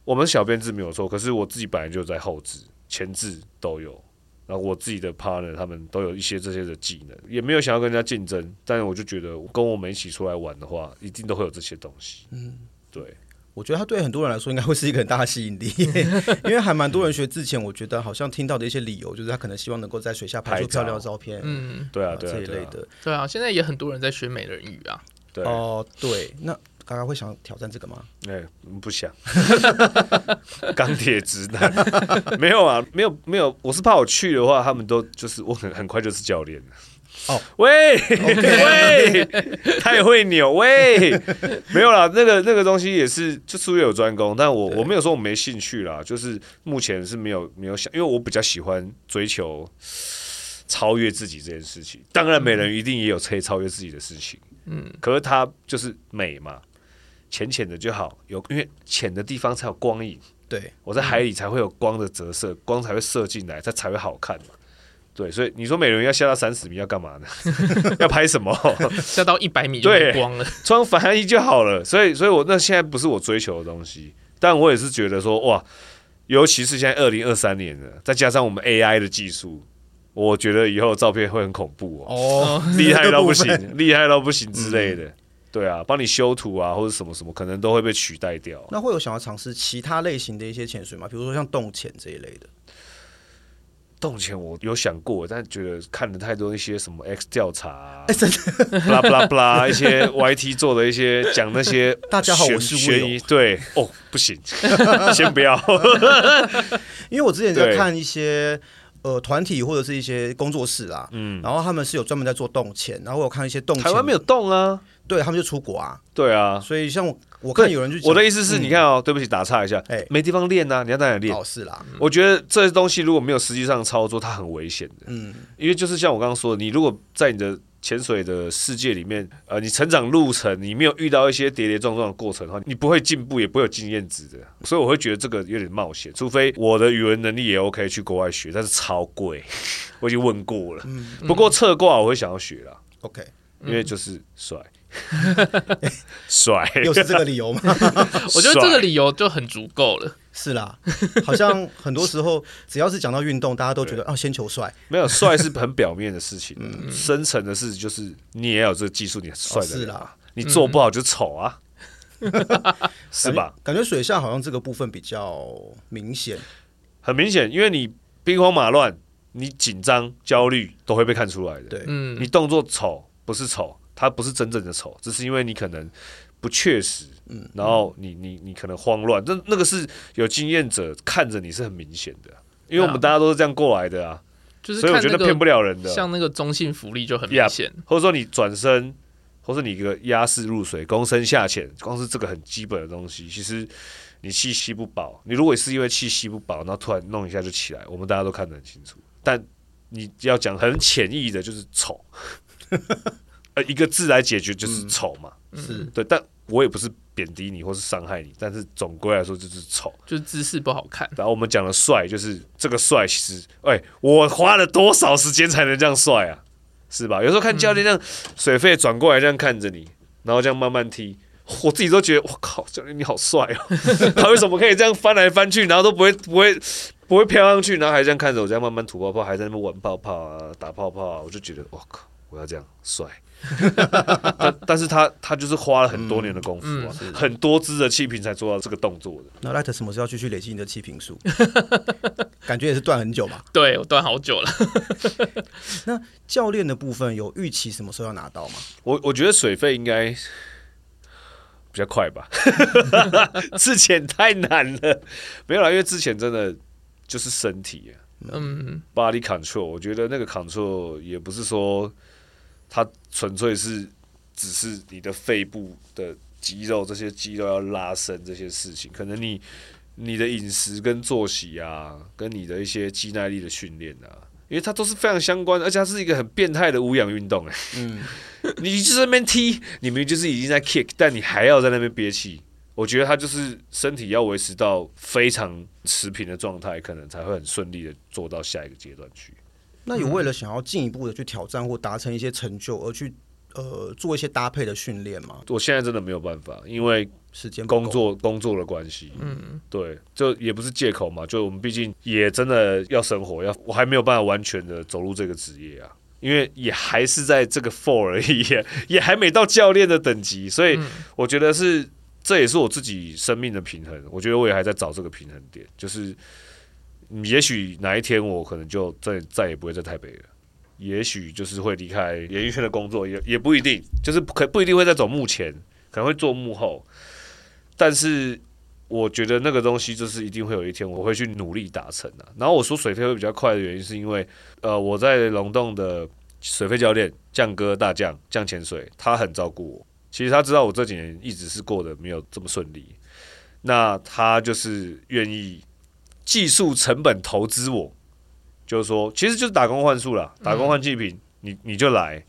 我们小编制没有错，可是我自己本来就在后置、前置都有。然后我自己的 partner 他们都有一些这些的技能，也没有想要跟人家竞争。但是我就觉得，跟我们一起出来玩的话，一定都会有这些东西。嗯，对。我觉得他对很多人来说应该会是一个很大的吸引力，因为还蛮多人学之前，我觉得好像听到的一些理由，就是他可能希望能够在水下拍出漂亮的照片，嗯，对啊，对啊，这一类的，对啊，现在也很多人在学美人鱼啊，对。哦，对，那刚刚会想挑战这个吗？哎，不想，钢铁直男，没有啊，没有没有，我是怕我去的话，他们都就是我很很快就是教练了。哦，喂，okay. 喂，太会扭，喂，没有啦，那个那个东西也是，就术业有专攻，但我我没有说我没兴趣啦，就是目前是没有没有想，因为我比较喜欢追求超越自己这件事情。当然，美人一定也有可以超越自己的事情，嗯，可是它就是美嘛，浅浅的就好，有因为浅的地方才有光影，对，我在海里才会有光的折射，光才会射进来，它才会好看嘛。对，所以你说美人鱼要下到三十米要干嘛呢？要拍什么？下到一百米就没光了，穿防衣就好了。所以，所以我那现在不是我追求的东西，但我也是觉得说，哇，尤其是现在二零二三年了，再加上我们 AI 的技术，我觉得以后照片会很恐怖哦，哦，厉害到不行，厉害到不行之类的。嗯、对啊，帮你修图啊，或者什么什么，可能都会被取代掉。那会有想要尝试其他类型的一些潜水吗？比如说像洞潜这一类的。洞潜我有想过，但觉得看了太多一些什么 X 调查、啊，巴拉巴拉巴拉一些 YT 做的一些讲那些 大家好，我是悬疑，对哦，不行，先不要，因为我之前在看一些呃团体或者是一些工作室啊，嗯，然后他们是有专门在做动潜，然后我有看一些动潜，台湾没有动啊，对他们就出国啊，对啊，所以像我我看有人就我的意思是你看哦，对不起打岔一下，哎，没地方练呐，你要在哪里练？哦是啦，我觉得这些东西如果没有实际上操作，它很危险的，嗯，因为就是像我刚刚说的，你如果在你的潜水的世界里面，呃，你成长路程你没有遇到一些跌跌撞撞的过程的话，你不会进步，也不会有经验值的。所以我会觉得这个有点冒险，除非我的语文能力也 OK 去国外学，但是超贵，我已经问过了。嗯、不过侧挂我会想要学啦，OK，因为就是帅。帅，又是这个理由吗？我觉得这个理由就很足够了。是啦，好像很多时候只要是讲到运动，大家都觉得啊，先求帅。没有帅是很表面的事情，嗯、深层的事就是你也要有这个技术，你很帅的。是啦，你做不好就丑啊，嗯、是吧？感觉水下好像这个部分比较明显，很明显，因为你兵荒马乱，你紧张、焦虑都会被看出来的。对，嗯，你动作丑不是丑。它不是真正的丑，只是因为你可能不确实，嗯，然后你你你可能慌乱，那那个是有经验者看着你是很明显的，因为我们大家都是这样过来的啊，就是所以我觉得骗不了人的，像那个中性福利就很明显，或者说你转身，或者你一个压式入水、躬身下潜，光是这个很基本的东西，其实你气吸不饱，你如果是因为气吸不饱，然后突然弄一下就起来，我们大家都看得很清楚，但你要讲很浅易的，就是丑。呃，一个字来解决就是丑嘛，嗯、是对，但我也不是贬低你或是伤害你，但是总归来说就是丑，就是姿势不好看。然后我们讲的帅，就是这个帅，其实，哎、欸，我花了多少时间才能这样帅啊？是吧？有时候看教练这样水费转过来这样看着你，然后这样慢慢踢，我自己都觉得，我靠，教练你好帅哦！他为什么可以这样翻来翻去，然后都不会不会不会飘上去，然后还这样看着我，这样慢慢吐泡泡，还在那边玩泡泡啊，打泡泡啊，我就觉得，我靠，我要这样帅。但但是他他就是花了很多年的功夫啊，嗯嗯、很多支的气瓶才做到这个动作的。那 Light 什么时候去去累积你的气瓶数？感觉也是断很久吧。对，我断好久了。那教练的部分有预期什么时候要拿到吗？我我觉得水费应该比较快吧。之前太难了，没有啦，因为之前真的就是身体啊，嗯，body control，我觉得那个 control 也不是说。它纯粹是只是你的肺部的肌肉，这些肌肉要拉伸这些事情，可能你你的饮食跟作息啊，跟你的一些肌耐力的训练啊，因为它都是非常相关的，而且它是一个很变态的无氧运动哎。嗯，你就在那边踢，你明明就是已经在 kick，但你还要在那边憋气，我觉得他就是身体要维持到非常持平的状态，可能才会很顺利的做到下一个阶段去。那有为了想要进一步的去挑战或达成一些成就而去呃做一些搭配的训练吗？我现在真的没有办法，因为时间工作工作的关系。嗯，对，就也不是借口嘛，就我们毕竟也真的要生活，要我还没有办法完全的走入这个职业啊，因为也还是在这个 four 而已，也还没到教练的等级，所以我觉得是这也是我自己生命的平衡。我觉得我也还在找这个平衡点，就是。也许哪一天我可能就再再也不会在台北了，也许就是会离开演艺圈的工作，也也不一定，就是可不一定会再走幕前，可能会做幕后。但是我觉得那个东西就是一定会有一天我会去努力达成的。然后我说水肺会比较快的原因，是因为呃我在龙洞的水肺教练降哥大将降潜水，他很照顾我。其实他知道我这几年一直是过得没有这么顺利，那他就是愿意。技术成本投资，我。就是说，其实就是打工换数啦，打工换祭品，你你就来，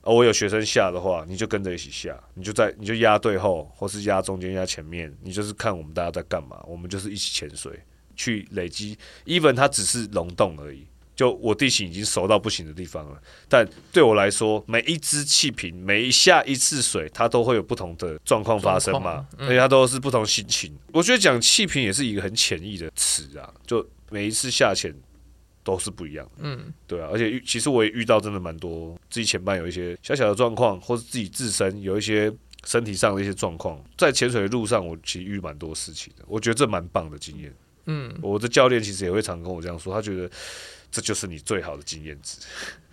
我有学生下的话，你就跟着一起下，你就在你就压对后，或是压中间压前面，你就是看我们大家在干嘛，我们就是一起潜水去累积，even 它只是溶洞而已。就我地形已经熟到不行的地方了，但对我来说，每一只气瓶，每一下一次水，它都会有不同的状况发生嘛，嗯、而且它都是不同心情。我觉得讲气瓶也是一个很潜意的词啊，就每一次下潜都是不一样的。嗯，对啊，而且其实我也遇到真的蛮多自己前半有一些小小的状况，或是自己自身有一些身体上的一些状况，在潜水的路上，我其实遇蛮多事情的。我觉得这蛮棒的经验。嗯，我的教练其实也会常跟我这样说，他觉得。这就是你最好的经验值，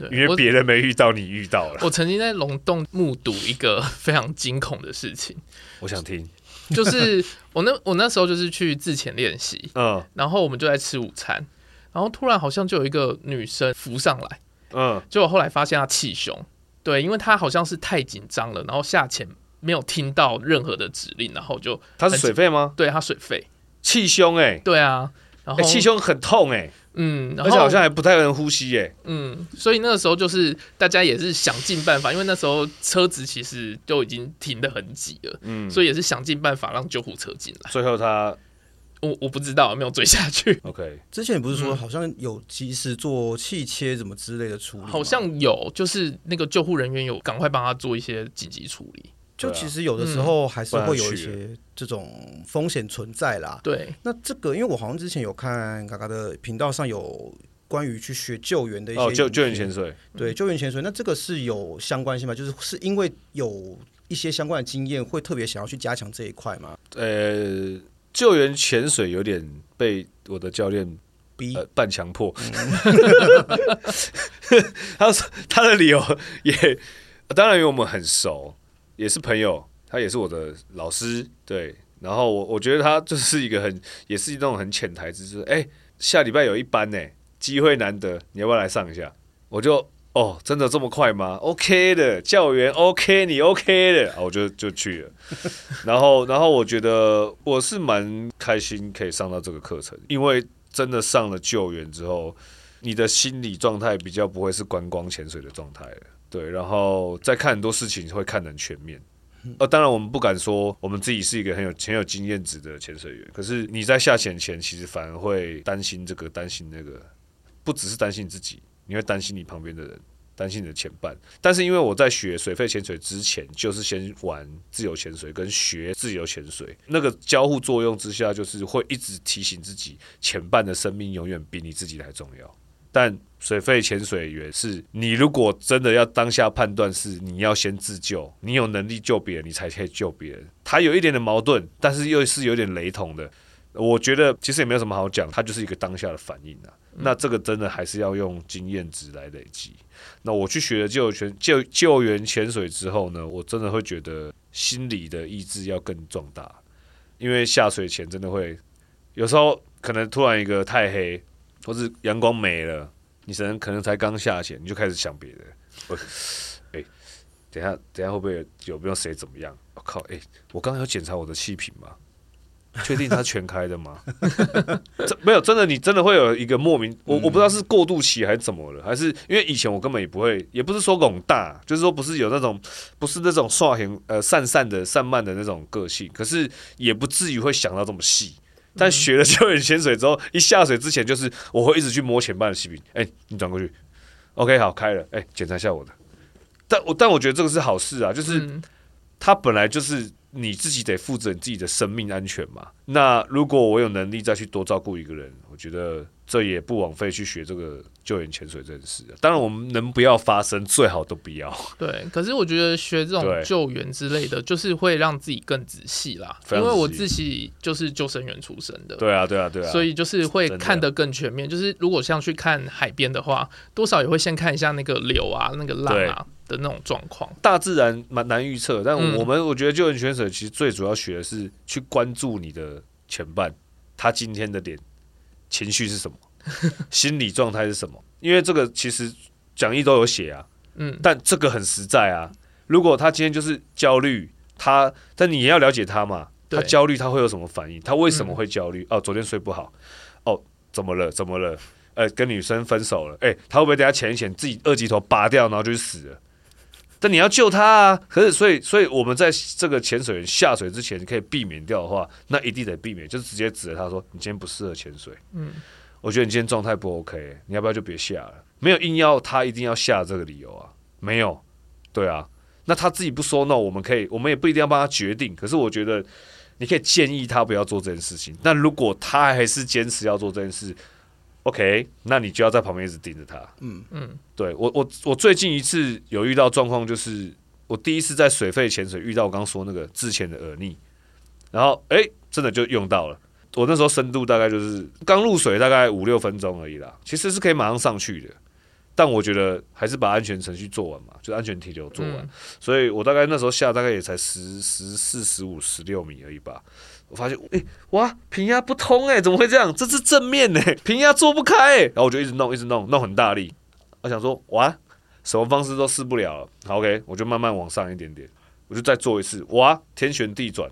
因为别人没遇到，你遇到了。我曾经在龙洞目睹一个非常惊恐的事情，我想听。就是我那 我那时候就是去自潜练习，嗯，然后我们就在吃午餐，然后突然好像就有一个女生浮上来，嗯，结果后来发现她气胸，对，因为她好像是太紧张了，然后下潜没有听到任何的指令，然后就她是水肺吗？对，她水肺，气胸哎，对啊，然后气胸很痛哎。嗯，而且好像还不太能呼吸哎。嗯，所以那个时候就是大家也是想尽办法，因为那时候车子其实都已经停得很挤了。嗯，所以也是想尽办法让救护车进来。最后他，我我不知道没有追下去。OK，之前不是说好像有及时做气切什么之类的处理？好像有，就是那个救护人员有赶快帮他做一些紧急处理。就其实有的时候还是会有一些这种风险存在啦。对，那这个因为我好像之前有看嘎嘎的频道上有关于去学救援的一些哦，救救援潜水，对，救援潜水。那这个是有相关性吗？就是是因为有一些相关的经验，会特别想要去加强这一块吗？呃，救援潜水有点被我的教练逼、呃、半强迫。他说他的理由也当然因为我们很熟。也是朋友，他也是我的老师，对。然后我我觉得他就是一个很，也是一种很潜台词，就是哎、下礼拜有一班呢，机会难得，你要不要来上一下？我就哦，真的这么快吗？OK 的，教员 OK，你 OK 的，我就就去了。然后然后我觉得我是蛮开心可以上到这个课程，因为真的上了救援之后，你的心理状态比较不会是观光潜水的状态了。对，然后再看很多事情会看得很全面。呃，当然我们不敢说我们自己是一个很有很有经验值的潜水员，可是你在下潜前，其实反而会担心这个，担心那个，不只是担心自己，你会担心你旁边的人，担心你的潜伴。但是因为我在学水肺潜水之前，就是先玩自由潜水跟学自由潜水，那个交互作用之下，就是会一直提醒自己，潜伴的生命永远比你自己还重要。但水肺潜水员是你，如果真的要当下判断，是你要先自救，你有能力救别人，你才可以救别人。他有一点的矛盾，但是又是有点雷同的。我觉得其实也没有什么好讲，它就是一个当下的反应啊。那这个真的还是要用经验值来累积。那我去学了救援救救援潜水之后呢，我真的会觉得心理的意志要更壮大，因为下水前真的会有时候可能突然一个太黑。或是阳光没了，你可能可能才刚下潜，你就开始想别的。我，哎、等下等下会不会有没有谁怎么样？我靠，哎、我刚刚有检查我的气瓶吗？确定它全开的吗？这没有，真的，你真的会有一个莫名，我我不知道是过渡期还是怎么了，还是因为以前我根本也不会，也不是说广大，就是说不是有那种，不是那种耍型呃散散的散漫的那种个性，可是也不至于会想到这么细。但学了教练潜水之后，一下水之前就是我会一直去摸前半的气瓶。哎，你转过去，OK，好，开了。哎，检查一下我的。但我但我觉得这个是好事啊，就是它本来就是你自己得负责你自己的生命安全嘛。那如果我有能力再去多照顾一个人，我觉得。这也不枉费去学这个救援潜水这件事。当然，我们能不要发生，最好都不要。对，可是我觉得学这种救援之类的，就是会让自己更仔细啦。因为我自己就是救生员出身的。对啊，对啊，对啊。所以就是会看得更全面。就是如果像去看海边的话，多少也会先看一下那个流啊、那个浪啊的那种状况。大自然蛮难预测，但我们我觉得救援潜水其实最主要学的是去关注你的前半，他今天的脸。情绪是什么？心理状态是什么？因为这个其实讲义都有写啊，嗯，但这个很实在啊。如果他今天就是焦虑，他但你也要了解他嘛。他焦虑他会有什么反应？他为什么会焦虑？哦，昨天睡不好。哦，怎么了？怎么了？呃，跟女生分手了。诶，他会不会等下潜一潜，自己二级头拔掉，然后就死了？但你要救他啊！可是，所以，所以我们在这个潜水员下水之前可以避免掉的话，那一定得避免，就是直接指着他说：“你今天不适合潜水。”嗯，我觉得你今天状态不 OK，你要不要就别下了？没有硬要他一定要下这个理由啊，没有。对啊，那他自己不说 no，我们可以，我们也不一定要帮他决定。可是我觉得你可以建议他不要做这件事情。那如果他还是坚持要做这件事，OK，那你就要在旁边一直盯着他。嗯嗯，对我我我最近一次有遇到状况，就是我第一次在水肺潜水遇到我刚刚说那个之前的耳逆，然后哎、欸，真的就用到了。我那时候深度大概就是刚入水大概五六分钟而已啦，其实是可以马上上去的。但我觉得还是把安全程序做完嘛，就安全停留做完。嗯、所以我大概那时候下大概也才十十四、十五、十六米而已吧。我发现，哎、哇，平压不通哎、怎么会这样？这是正面哎、平压做不开哎、然后我就一直弄，一直弄，弄很大力。我想说，哇，什么方式都试不了了。好，OK，我就慢慢往上一点点，我就再做一次。哇，天旋地转，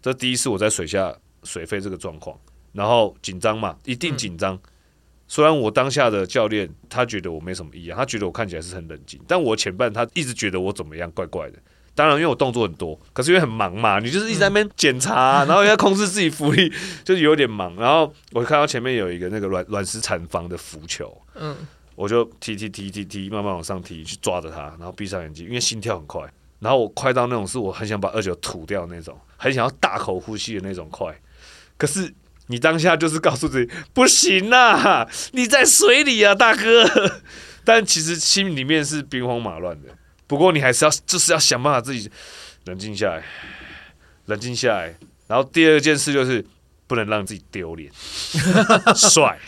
这第一次我在水下水飞这个状况，然后紧张嘛，一定紧张。虽然我当下的教练他觉得我没什么异样，他觉得我看起来是很冷静，但我前半他一直觉得我怎么样怪怪的。当然，因为我动作很多，可是因为很忙嘛，你就是一直在那边检查，然后要控制自己浮力，就是有点忙。然后我看到前面有一个那个卵卵石产房的浮球，嗯，我就踢踢踢踢踢，慢慢往上踢，去抓着它，然后闭上眼睛，因为心跳很快。然后我快到那种是我很想把二九吐掉那种，很想要大口呼吸的那种快，可是。你当下就是告诉自己不行啊，你在水里啊，大哥。但其实心里面是兵荒马乱的。不过你还是要，就是要想办法自己冷静下来，冷静下来。然后第二件事就是不能让自己丢脸，帅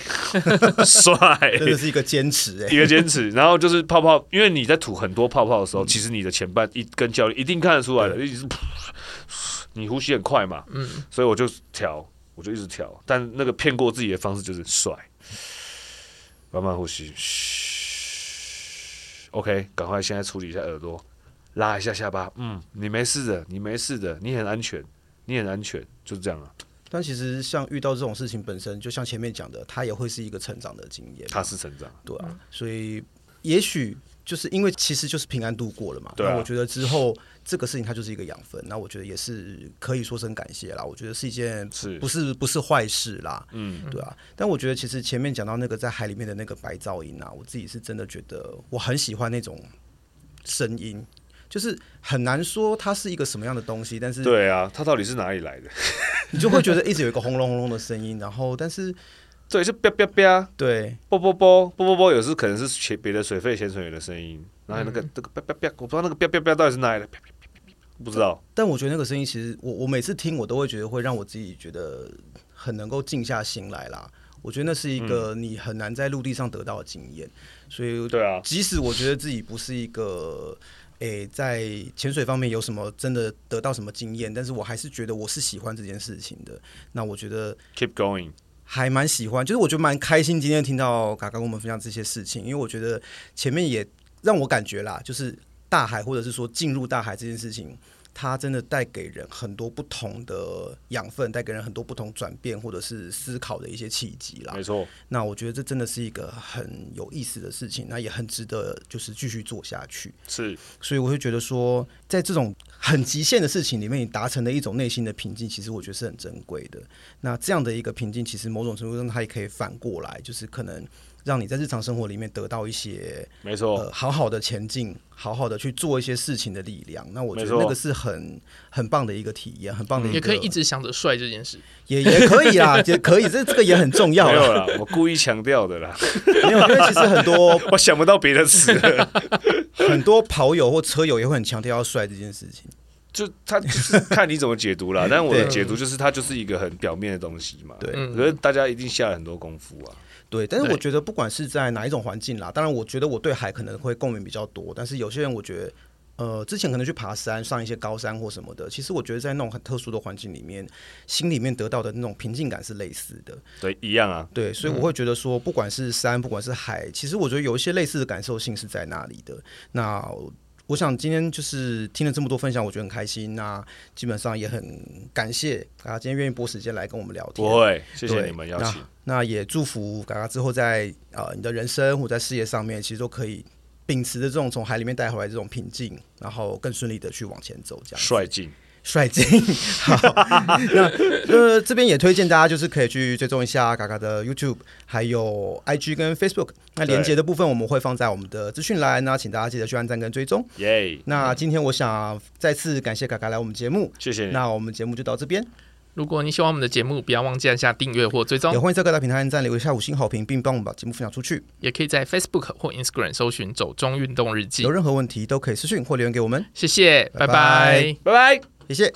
帅，这是一个坚持哎，一个坚持。然后就是泡泡，因为你在吐很多泡泡的时候，嗯、其实你的前半一跟教练一定看得出来的，一直你呼吸很快嘛，嗯，所以我就调。我就一直调，但那个骗过自己的方式就是帅，慢慢呼吸，嘘，OK，赶快现在处理一下耳朵，拉一下下巴，嗯，你没事的，你没事的，你很安全，你很安全，就是这样啊。但其实像遇到这种事情本身，就像前面讲的，它也会是一个成长的经验，它是成长，对啊，所以也许。就是因为其实就是平安度过了嘛，对、啊，我觉得之后这个事情它就是一个养分，那我觉得也是可以说声感谢啦。我觉得是一件是不是不是坏事啦，嗯，对啊。但我觉得其实前面讲到那个在海里面的那个白噪音啊，我自己是真的觉得我很喜欢那种声音，就是很难说它是一个什么样的东西，但是对啊，它到底是哪里来的？你就会觉得一直有一个轰隆轰隆的声音，然后但是。对，就哔哔哔，对，啵啵啵，啵啵啵，有时可能是潜别的水肺潜水员的声音，然后那个那个哔哔哔，我不知道那个哔哔哔到底是哪里的，不知道。但我觉得那个声音其实，我我每次听我都会觉得会让我自己觉得很能够静下心来啦。我觉得那是一个你很难在陆地上得到的经验，所以对啊，即使我觉得自己不是一个诶在潜水方面有什么真的得到什么经验，但是我还是觉得我是喜欢这件事情的。那我觉得 keep going。还蛮喜欢，就是我觉得蛮开心，今天听到嘎嘎跟我们分享这些事情，因为我觉得前面也让我感觉啦，就是大海或者是说进入大海这件事情。它真的带给人很多不同的养分，带给人很多不同转变或者是思考的一些契机啦。没错，那我觉得这真的是一个很有意思的事情，那也很值得就是继续做下去。是，所以我会觉得说，在这种很极限的事情里面，你达成的一种内心的平静，其实我觉得是很珍贵的。那这样的一个平静，其实某种程度上它也可以反过来，就是可能。让你在日常生活里面得到一些，没错、呃，好好的前进，好好的去做一些事情的力量。那我觉得那个是很很棒的一个体验，很棒的一个。也可以一直想着帅这件事，也也可以啦，也可以，这这个也很重要。没有啦，我故意强调的啦，没有，因为其实很多 我想不到别的词，很多跑友或车友也会很强调要帅这件事情。就他就是看你怎么解读啦，但我的解读就是它就是一个很表面的东西嘛。对，可是大家一定下了很多功夫啊。对，但是我觉得不管是在哪一种环境啦，当然我觉得我对海可能会共鸣比较多，但是有些人我觉得，呃，之前可能去爬山，上一些高山或什么的，其实我觉得在那种很特殊的环境里面，心里面得到的那种平静感是类似的。对，一样啊。对，所以我会觉得说，不管是山，不管是海，其实我觉得有一些类似的感受性是在那里的。那我想今天就是听了这么多分享，我觉得很开心。那基本上也很感谢啊，今天愿意拨时间来跟我们聊天。不会，谢谢你们邀请。那也祝福嘎嘎之后在呃你的人生或在事业上面，其实都可以秉持着这种从海里面带回来这种平静，然后更顺利的去往前走，这样帅劲。帅劲，好，那呃这边也推荐大家就是可以去追踪一下嘎嘎的 YouTube，还有 IG 跟 Facebook。那连接的部分我们会放在我们的资讯栏，那请大家记得去按赞跟追踪。耶！那今天我想再次感谢嘎嘎来我们节目，谢谢。那我们节目就到这边。如果你喜欢我们的节目，不要忘记按下订阅或追踪。也欢迎在各大平台按赞留下五星好评，并帮我们把节目分享出去。也可以在 Facebook 或 Instagram 搜寻“走中运动日记”。有任何问题都可以私讯或留言给我们。谢谢，拜拜，拜拜，谢谢。